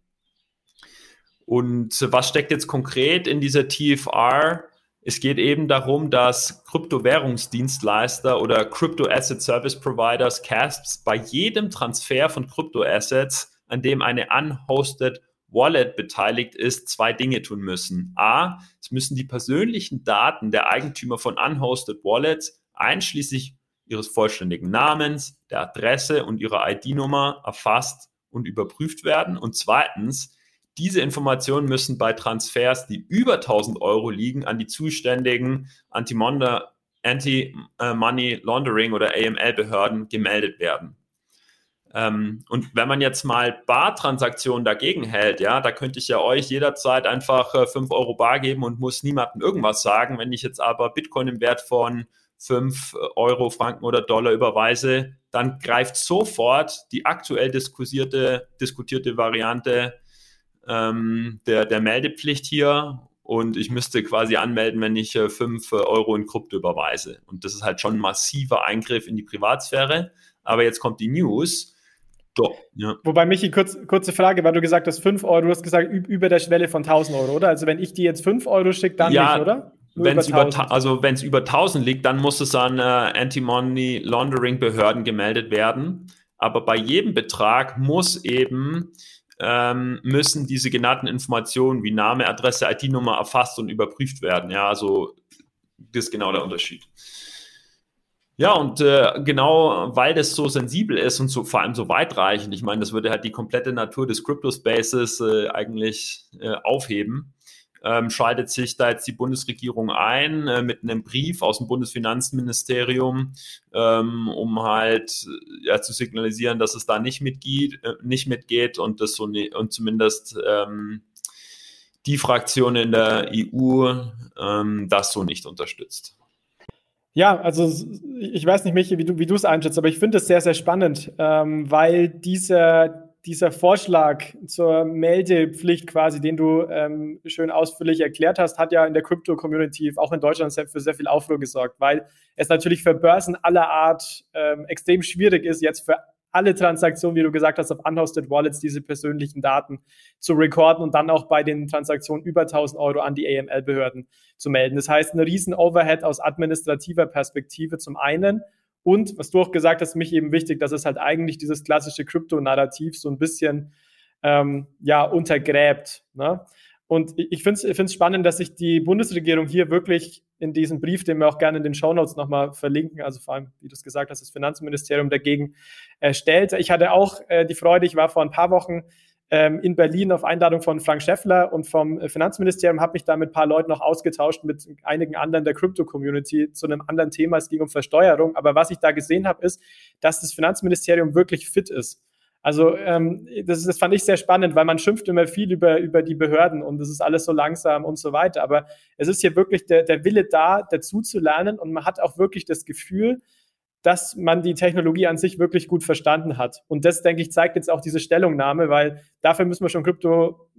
Und was steckt jetzt konkret in dieser TFR? Es geht eben darum, dass Kryptowährungsdienstleister oder Crypto Asset Service Providers, CASPs, bei jedem Transfer von Kryptoassets, an dem eine unhosted Wallet beteiligt ist, zwei Dinge tun müssen. A, es müssen die persönlichen Daten der Eigentümer von unhosted Wallets, einschließlich ihres vollständigen Namens, der Adresse und ihrer ID-Nummer erfasst und überprüft werden. Und zweitens, diese Informationen müssen bei Transfers, die über 1000 Euro liegen, an die zuständigen Anti-Money Laundering oder AML-Behörden gemeldet werden. Ähm, und wenn man jetzt mal Bartransaktionen dagegen hält, ja, da könnte ich ja euch jederzeit einfach äh, 5 Euro bar geben und muss niemandem irgendwas sagen. Wenn ich jetzt aber Bitcoin im Wert von 5 Euro, Franken oder Dollar überweise, dann greift sofort die aktuell diskutierte, diskutierte Variante ähm, der, der Meldepflicht hier und ich müsste quasi anmelden, wenn ich äh, 5 Euro in Krypto überweise. Und das ist halt schon ein massiver Eingriff in die Privatsphäre. Aber jetzt kommt die News doch, ja. Wobei, Michi, kurz, kurze Frage, weil du gesagt hast, 5 Euro, du hast gesagt, über der Schwelle von 1000 Euro, oder? Also wenn ich dir jetzt 5 Euro schicke, dann ja, nicht, oder? Wenn es über, also wenn es über 1000 liegt, dann muss es an äh, Anti-Money Laundering Behörden gemeldet werden. Aber bei jedem Betrag muss eben ähm, müssen diese genannten Informationen wie Name, Adresse, ID-Nummer erfasst und überprüft werden. Ja, also das ist genau der Unterschied. Ja, und äh, genau weil das so sensibel ist und so vor allem so weitreichend, ich meine, das würde halt die komplette Natur des Crypto-Spaces äh, eigentlich äh, aufheben, ähm, schaltet sich da jetzt die Bundesregierung ein äh, mit einem Brief aus dem Bundesfinanzministerium, ähm, um halt äh, ja, zu signalisieren, dass es da nicht mitgeht, äh, nicht mitgeht und das so ne und zumindest ähm, die Fraktion in der EU ähm, das so nicht unterstützt. Ja, also ich weiß nicht, Michi, wie du, wie es einschätzt, aber ich finde es sehr, sehr spannend, ähm, weil dieser, dieser Vorschlag zur Meldepflicht quasi, den du ähm, schön ausführlich erklärt hast, hat ja in der Crypto-Community auch in Deutschland für sehr viel Aufruhr gesorgt, weil es natürlich für Börsen aller Art ähm, extrem schwierig ist, jetzt für alle Transaktionen, wie du gesagt hast, auf unhosted Wallets diese persönlichen Daten zu recorden und dann auch bei den Transaktionen über 1000 Euro an die AML-Behörden zu melden. Das heißt, ein riesen Overhead aus administrativer Perspektive zum einen und, was du auch gesagt hast, mich eben wichtig, dass es halt eigentlich dieses klassische Krypto-Narrativ so ein bisschen ähm, ja, untergräbt. Ne? Und ich finde es spannend, dass sich die Bundesregierung hier wirklich in diesem Brief, den wir auch gerne in den Shownotes nochmal verlinken, also vor allem, wie du es gesagt hast, das Finanzministerium dagegen äh, stellt. Ich hatte auch äh, die Freude, ich war vor ein paar Wochen ähm, in Berlin auf Einladung von Frank Schäffler und vom äh, Finanzministerium, habe mich da mit ein paar Leuten noch ausgetauscht, mit einigen anderen der Crypto-Community zu einem anderen Thema. Es ging um Versteuerung. Aber was ich da gesehen habe, ist, dass das Finanzministerium wirklich fit ist. Also ähm, das, das fand ich sehr spannend, weil man schimpft immer viel über, über die Behörden und das ist alles so langsam und so weiter. Aber es ist hier wirklich der, der Wille da, dazu zu lernen und man hat auch wirklich das Gefühl, dass man die Technologie an sich wirklich gut verstanden hat. Und das, denke ich, zeigt jetzt auch diese Stellungnahme, weil dafür müssen wir schon Krypto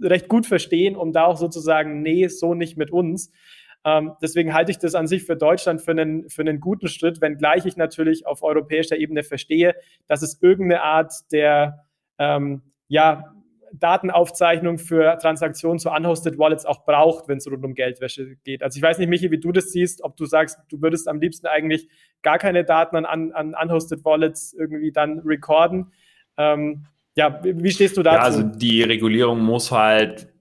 recht gut verstehen, um da auch sozusagen, nee, so nicht mit uns. Ähm, deswegen halte ich das an sich für Deutschland für einen, für einen guten Schritt, wenngleich ich natürlich auf europäischer Ebene verstehe, dass es irgendeine Art der ähm, ja, Datenaufzeichnung für Transaktionen zu unhosted Wallets auch braucht, wenn es rund um Geldwäsche geht. Also ich weiß nicht, Michi, wie du das siehst, ob du sagst, du würdest am liebsten eigentlich gar keine Daten an, an unhosted Wallets irgendwie dann recorden. Ähm, ja, wie stehst du dazu? Ja, also die Regulierung muss halt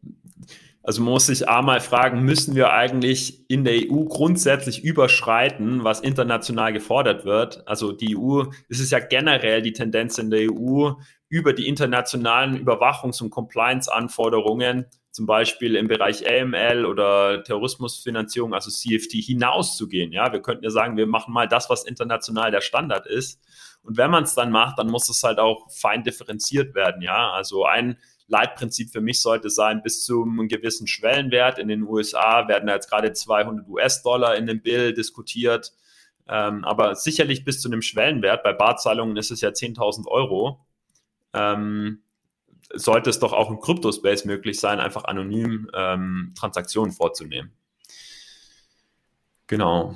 also muss sich einmal fragen, müssen wir eigentlich in der EU grundsätzlich überschreiten, was international gefordert wird? Also die EU, es ist ja generell die Tendenz in der EU, über die internationalen Überwachungs- und Compliance-Anforderungen, zum Beispiel im Bereich AML oder Terrorismusfinanzierung, also CFT, hinauszugehen. Ja, wir könnten ja sagen, wir machen mal das, was international der Standard ist. Und wenn man es dann macht, dann muss es halt auch fein differenziert werden. Ja, also ein Leitprinzip für mich sollte sein, bis zu einem gewissen Schwellenwert. In den USA werden jetzt gerade 200 US-Dollar in dem Bill diskutiert. Ähm, aber sicherlich bis zu einem Schwellenwert. Bei Barzahlungen ist es ja 10.000 Euro. Ähm, sollte es doch auch im Kryptospace möglich sein, einfach anonym ähm, Transaktionen vorzunehmen. Genau.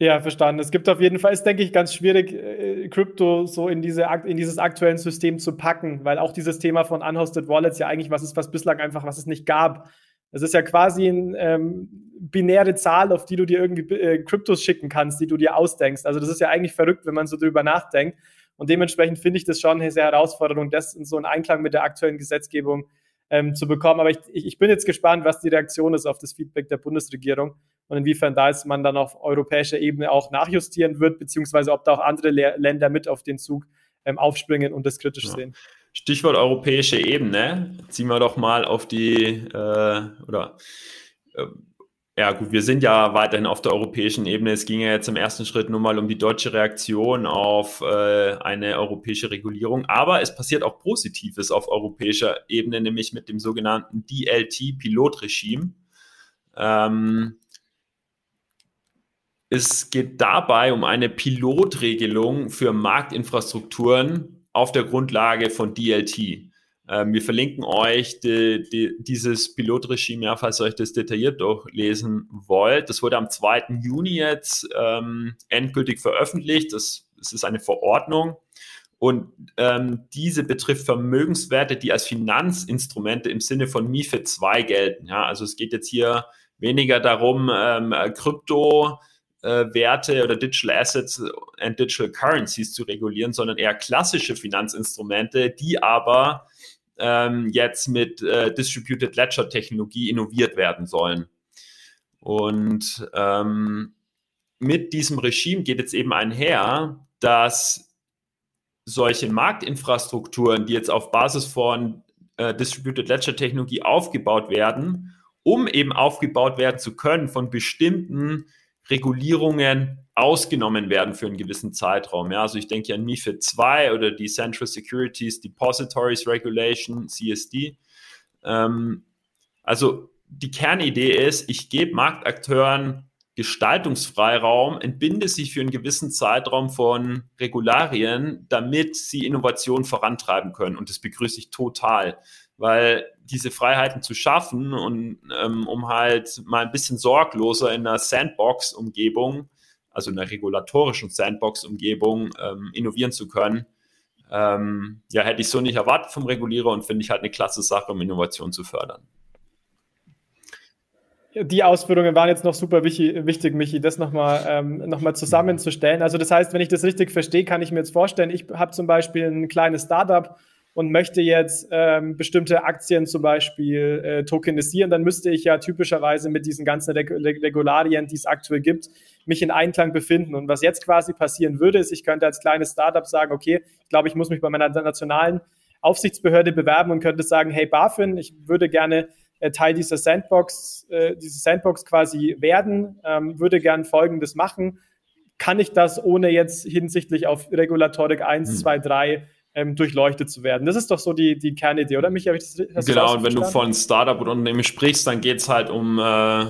Ja, verstanden. Es gibt auf jeden Fall, ist denke ich ganz schwierig, äh, Krypto so in, diese, in dieses aktuelle System zu packen, weil auch dieses Thema von unhosted Wallets ja eigentlich was ist, was bislang einfach, was es nicht gab. Es ist ja quasi eine ähm, binäre Zahl, auf die du dir irgendwie äh, Kryptos schicken kannst, die du dir ausdenkst. Also das ist ja eigentlich verrückt, wenn man so drüber nachdenkt. Und dementsprechend finde ich das schon eine sehr Herausforderung, das in so einen Einklang mit der aktuellen Gesetzgebung ähm, zu bekommen. Aber ich, ich bin jetzt gespannt, was die Reaktion ist auf das Feedback der Bundesregierung und inwiefern da ist man dann auf europäischer Ebene auch nachjustieren wird, beziehungsweise ob da auch andere Le Länder mit auf den Zug ähm, aufspringen und das kritisch ja. sehen. Stichwort europäische Ebene. Ziehen wir doch mal auf die äh, oder äh, ja, gut, wir sind ja weiterhin auf der europäischen Ebene. Es ging ja jetzt im ersten Schritt nur mal um die deutsche Reaktion auf äh, eine europäische Regulierung. Aber es passiert auch Positives auf europäischer Ebene, nämlich mit dem sogenannten DLT-Pilotregime. Ähm, es geht dabei um eine Pilotregelung für Marktinfrastrukturen auf der Grundlage von DLT. Ähm, wir verlinken euch die, die, dieses Pilotregime, ja, falls ihr euch das detailliert durchlesen wollt. Das wurde am 2. Juni jetzt ähm, endgültig veröffentlicht. Das, das ist eine Verordnung. Und ähm, diese betrifft Vermögenswerte, die als Finanzinstrumente im Sinne von MIFID 2 gelten. Ja, also es geht jetzt hier weniger darum, ähm, Krypto, äh, oder Digital Assets and Digital Currencies zu regulieren, sondern eher klassische Finanzinstrumente, die aber ähm, jetzt mit äh, Distributed Ledger Technologie innoviert werden sollen. Und ähm, mit diesem Regime geht jetzt eben einher, dass solche Marktinfrastrukturen, die jetzt auf Basis von äh, Distributed Ledger Technologie aufgebaut werden, um eben aufgebaut werden zu können von bestimmten Regulierungen ausgenommen werden für einen gewissen Zeitraum. Ja, also ich denke an MIFID 2 oder die Central Securities Depositories Regulation, CSD. Ähm, also die Kernidee ist, ich gebe Marktakteuren Gestaltungsfreiraum, entbinde sich für einen gewissen Zeitraum von Regularien, damit sie Innovation vorantreiben können. Und das begrüße ich total weil diese Freiheiten zu schaffen und ähm, um halt mal ein bisschen sorgloser in einer Sandbox-Umgebung, also in einer regulatorischen Sandbox-Umgebung ähm, innovieren zu können, ähm, ja, hätte ich so nicht erwartet vom Regulierer und finde ich halt eine klasse Sache, um Innovation zu fördern. Die Ausführungen waren jetzt noch super wichtig, Michi, das nochmal ähm, noch zusammenzustellen. Also das heißt, wenn ich das richtig verstehe, kann ich mir jetzt vorstellen, ich habe zum Beispiel ein kleines Startup, und möchte jetzt ähm, bestimmte Aktien zum Beispiel äh, tokenisieren, dann müsste ich ja typischerweise mit diesen ganzen Reg Regularien, die es aktuell gibt, mich in Einklang befinden. Und was jetzt quasi passieren würde, ist, ich könnte als kleines Startup sagen, okay, ich glaube, ich muss mich bei meiner nationalen Aufsichtsbehörde bewerben und könnte sagen, hey BaFin, ich würde gerne äh, Teil dieser Sandbox, äh, diese Sandbox quasi werden, ähm, würde gern Folgendes machen. Kann ich das ohne jetzt hinsichtlich auf Regulatorik 1, hm. 2, 3 ähm, durchleuchtet zu werden. Das ist doch so die, die Kernidee, oder? Mich habe ich das Genau, und wenn du von Startup oder Unternehmen sprichst, dann geht es halt um, äh,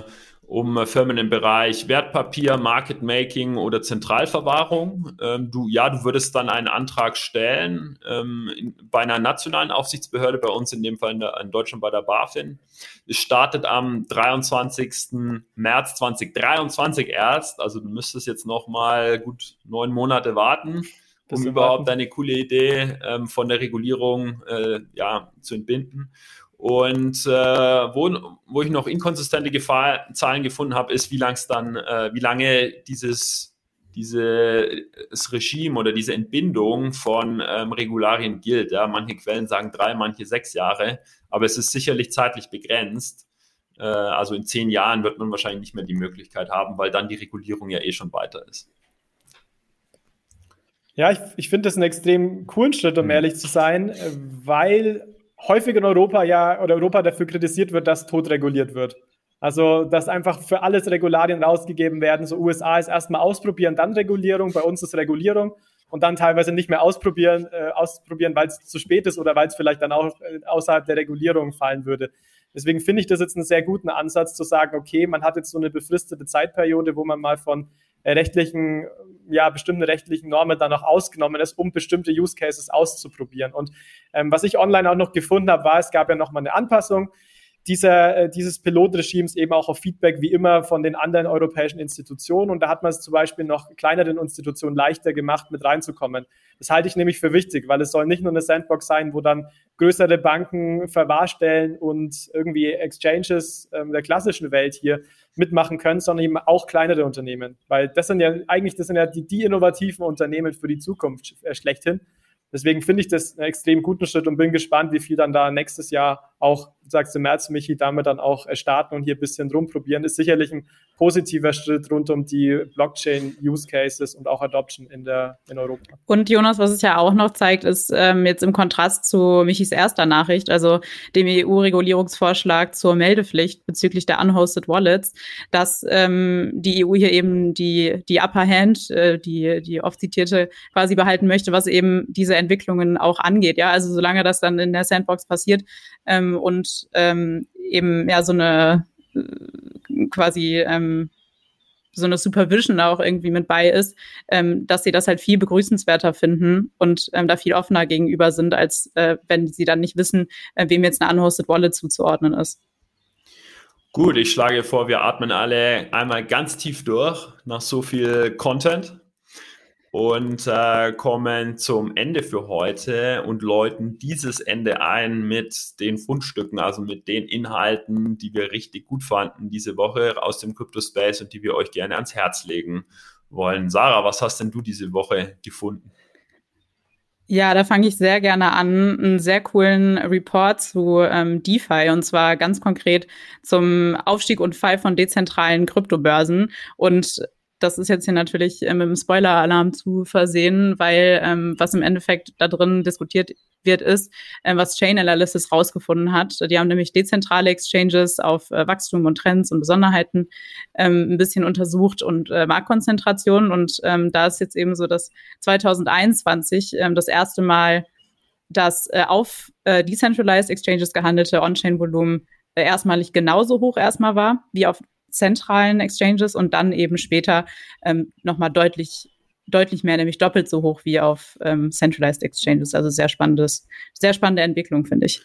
um Firmen im Bereich Wertpapier, Market Making oder Zentralverwahrung. Ähm, du, ja, du würdest dann einen Antrag stellen ähm, in, bei einer nationalen Aufsichtsbehörde, bei uns in dem Fall in, der, in Deutschland bei der BaFin. Es startet am 23. März 2023 erst, also du müsstest jetzt noch mal gut neun Monate warten um überhaupt eine coole Idee ähm, von der Regulierung äh, ja, zu entbinden. Und äh, wo, wo ich noch inkonsistente Gefahr, Zahlen gefunden habe, ist, wie lang es dann, äh, wie lange dieses dieses Regime oder diese Entbindung von ähm, Regularien gilt. Ja, manche Quellen sagen drei, manche sechs Jahre, aber es ist sicherlich zeitlich begrenzt. Äh, also in zehn Jahren wird man wahrscheinlich nicht mehr die Möglichkeit haben, weil dann die Regulierung ja eh schon weiter ist. Ja, ich, ich finde das einen extrem coolen Schritt, um mhm. ehrlich zu sein, weil häufig in Europa ja oder Europa dafür kritisiert wird, dass tot reguliert wird. Also, dass einfach für alles Regularien rausgegeben werden. So USA ist erstmal ausprobieren, dann Regulierung, bei uns ist Regulierung und dann teilweise nicht mehr ausprobieren, äh, ausprobieren, weil es zu spät ist oder weil es vielleicht dann auch äh, außerhalb der Regulierung fallen würde. Deswegen finde ich das jetzt einen sehr guten Ansatz zu sagen, okay, man hat jetzt so eine befristete Zeitperiode, wo man mal von äh, rechtlichen, ja, bestimmten rechtlichen Normen dann auch ausgenommen ist, um bestimmte Use Cases auszuprobieren. Und ähm, was ich online auch noch gefunden habe, war, es gab ja noch mal eine Anpassung dieser, äh, dieses Pilotregimes eben auch auf Feedback wie immer von den anderen europäischen Institutionen. Und da hat man es zum Beispiel noch kleineren Institutionen leichter gemacht, mit reinzukommen. Das halte ich nämlich für wichtig, weil es soll nicht nur eine Sandbox sein, wo dann größere Banken Verwahrstellen und irgendwie Exchanges ähm, der klassischen Welt hier mitmachen können, sondern eben auch kleinere Unternehmen. Weil das sind ja eigentlich, das sind ja die, die innovativen Unternehmen für die Zukunft äh, schlechthin. Deswegen finde ich das einen extrem guten Schritt und bin gespannt, wie viel dann da nächstes Jahr auch sagst im März, Michi, damit dann auch starten und hier ein bisschen rumprobieren, ist sicherlich ein positiver Schritt rund um die Blockchain-Use-Cases und auch Adoption in, der, in Europa. Und Jonas, was es ja auch noch zeigt, ist ähm, jetzt im Kontrast zu Michis erster Nachricht, also dem EU-Regulierungsvorschlag zur Meldepflicht bezüglich der unhosted Wallets, dass ähm, die EU hier eben die, die Upper Hand, äh, die, die oft zitierte, quasi behalten möchte, was eben diese Entwicklungen auch angeht. Ja, also solange das dann in der Sandbox passiert ähm, und ähm, eben ja so eine quasi ähm, so eine Supervision auch irgendwie mit bei ist, ähm, dass sie das halt viel begrüßenswerter finden und ähm, da viel offener gegenüber sind, als äh, wenn sie dann nicht wissen, äh, wem jetzt eine unhosted Wallet zuzuordnen ist. Gut, ich schlage vor, wir atmen alle einmal ganz tief durch nach so viel Content und äh, kommen zum Ende für heute und läuten dieses Ende ein mit den Fundstücken, also mit den Inhalten, die wir richtig gut fanden diese Woche aus dem Crypto Space und die wir euch gerne ans Herz legen wollen. Sarah, was hast denn du diese Woche gefunden? Ja, da fange ich sehr gerne an. Einen sehr coolen Report zu ähm, DeFi und zwar ganz konkret zum Aufstieg und Fall von dezentralen Kryptobörsen. Und das ist jetzt hier natürlich äh, mit einem Spoiler-Alarm zu versehen, weil ähm, was im Endeffekt da drin diskutiert wird, ist, äh, was Chain Analysis rausgefunden hat. Die haben nämlich dezentrale Exchanges auf äh, Wachstum und Trends und Besonderheiten ähm, ein bisschen untersucht und äh, Marktkonzentration. Und ähm, da ist jetzt eben so, dass 2021 ähm, das erste Mal das äh, auf äh, Decentralized Exchanges gehandelte On-Chain-Volumen äh, erstmalig genauso hoch erstmal war wie auf zentralen Exchanges und dann eben später ähm, nochmal deutlich deutlich mehr, nämlich doppelt so hoch wie auf ähm, Centralized Exchanges. Also sehr spannendes, sehr spannende Entwicklung, finde ich.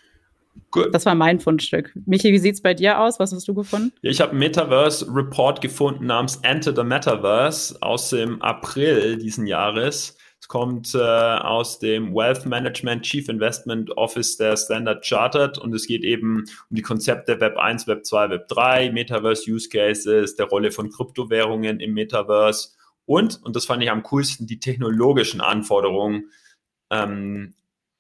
Gut. Das war mein Fundstück. Michi, wie sieht es bei dir aus? Was hast du gefunden? Ja, ich habe einen Metaverse-Report gefunden namens Enter the Metaverse aus dem April diesen Jahres. Es kommt äh, aus dem Wealth Management Chief Investment Office der Standard Chartered und es geht eben um die Konzepte Web 1, Web 2, Web 3, Metaverse Use Cases, der Rolle von Kryptowährungen im Metaverse und, und das fand ich am coolsten, die technologischen Anforderungen ähm,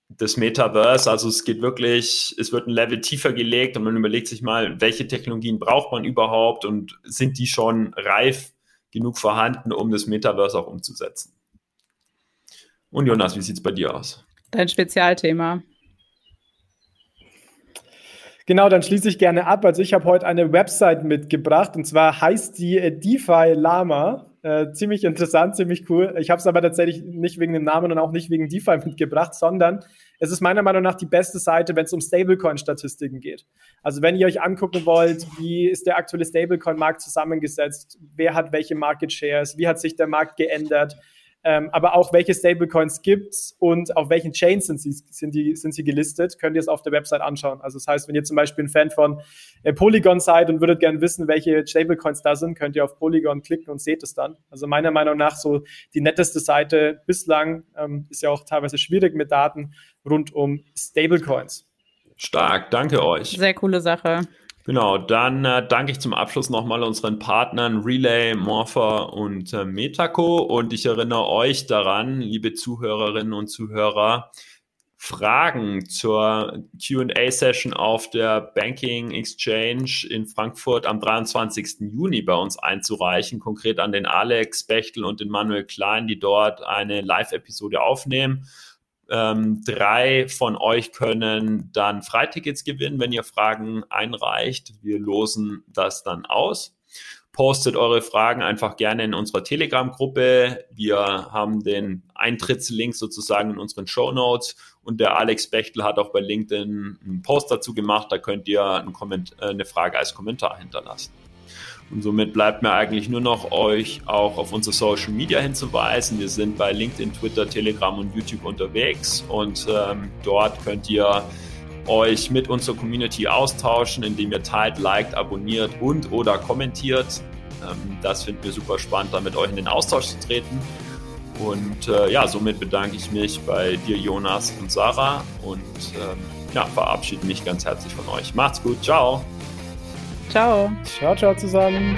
des Metaverse. Also es geht wirklich, es wird ein Level tiefer gelegt und man überlegt sich mal, welche Technologien braucht man überhaupt und sind die schon reif genug vorhanden, um das Metaverse auch umzusetzen. Und Jonas, wie sieht es bei dir aus? Dein Spezialthema. Genau, dann schließe ich gerne ab. Also ich habe heute eine Website mitgebracht und zwar heißt die äh, DeFi Lama. Äh, ziemlich interessant, ziemlich cool. Ich habe es aber tatsächlich nicht wegen dem Namen und auch nicht wegen DeFi mitgebracht, sondern es ist meiner Meinung nach die beste Seite, wenn es um Stablecoin-Statistiken geht. Also wenn ihr euch angucken wollt, wie ist der aktuelle Stablecoin-Markt zusammengesetzt, wer hat welche Market Shares, wie hat sich der Markt geändert, ähm, aber auch welche Stablecoins gibt's und auf welchen Chains sind sie, sind, die, sind sie gelistet, könnt ihr es auf der Website anschauen. Also das heißt, wenn ihr zum Beispiel ein Fan von äh, Polygon seid und würdet gerne wissen, welche Stablecoins da sind, könnt ihr auf Polygon klicken und seht es dann. Also meiner Meinung nach so die netteste Seite bislang, ähm, ist ja auch teilweise schwierig mit Daten rund um Stablecoins. Stark, danke euch. Sehr coole Sache. Genau, dann äh, danke ich zum Abschluss nochmal unseren Partnern Relay, Morpher und äh, Metaco und ich erinnere euch daran, liebe Zuhörerinnen und Zuhörer, Fragen zur QA-Session auf der Banking Exchange in Frankfurt am 23. Juni bei uns einzureichen, konkret an den Alex Bechtel und den Manuel Klein, die dort eine Live-Episode aufnehmen. Ähm, drei von euch können dann Freitickets gewinnen, wenn ihr Fragen einreicht. Wir losen das dann aus. Postet eure Fragen einfach gerne in unserer Telegram-Gruppe. Wir haben den Eintrittslink sozusagen in unseren Show Notes und der Alex Bechtel hat auch bei LinkedIn einen Post dazu gemacht. Da könnt ihr äh, eine Frage als Kommentar hinterlassen. Und somit bleibt mir eigentlich nur noch euch auch auf unsere Social Media hinzuweisen. Wir sind bei LinkedIn, Twitter, Telegram und YouTube unterwegs und ähm, dort könnt ihr euch mit unserer Community austauschen, indem ihr teilt, liked, abonniert und oder kommentiert. Ähm, das finden wir super spannend, da mit euch in den Austausch zu treten. Und äh, ja, somit bedanke ich mich bei dir, Jonas und Sarah und ähm, ja, verabschiede mich ganz herzlich von euch. Macht's gut, ciao! Ciao. Ciao, ciao zusammen.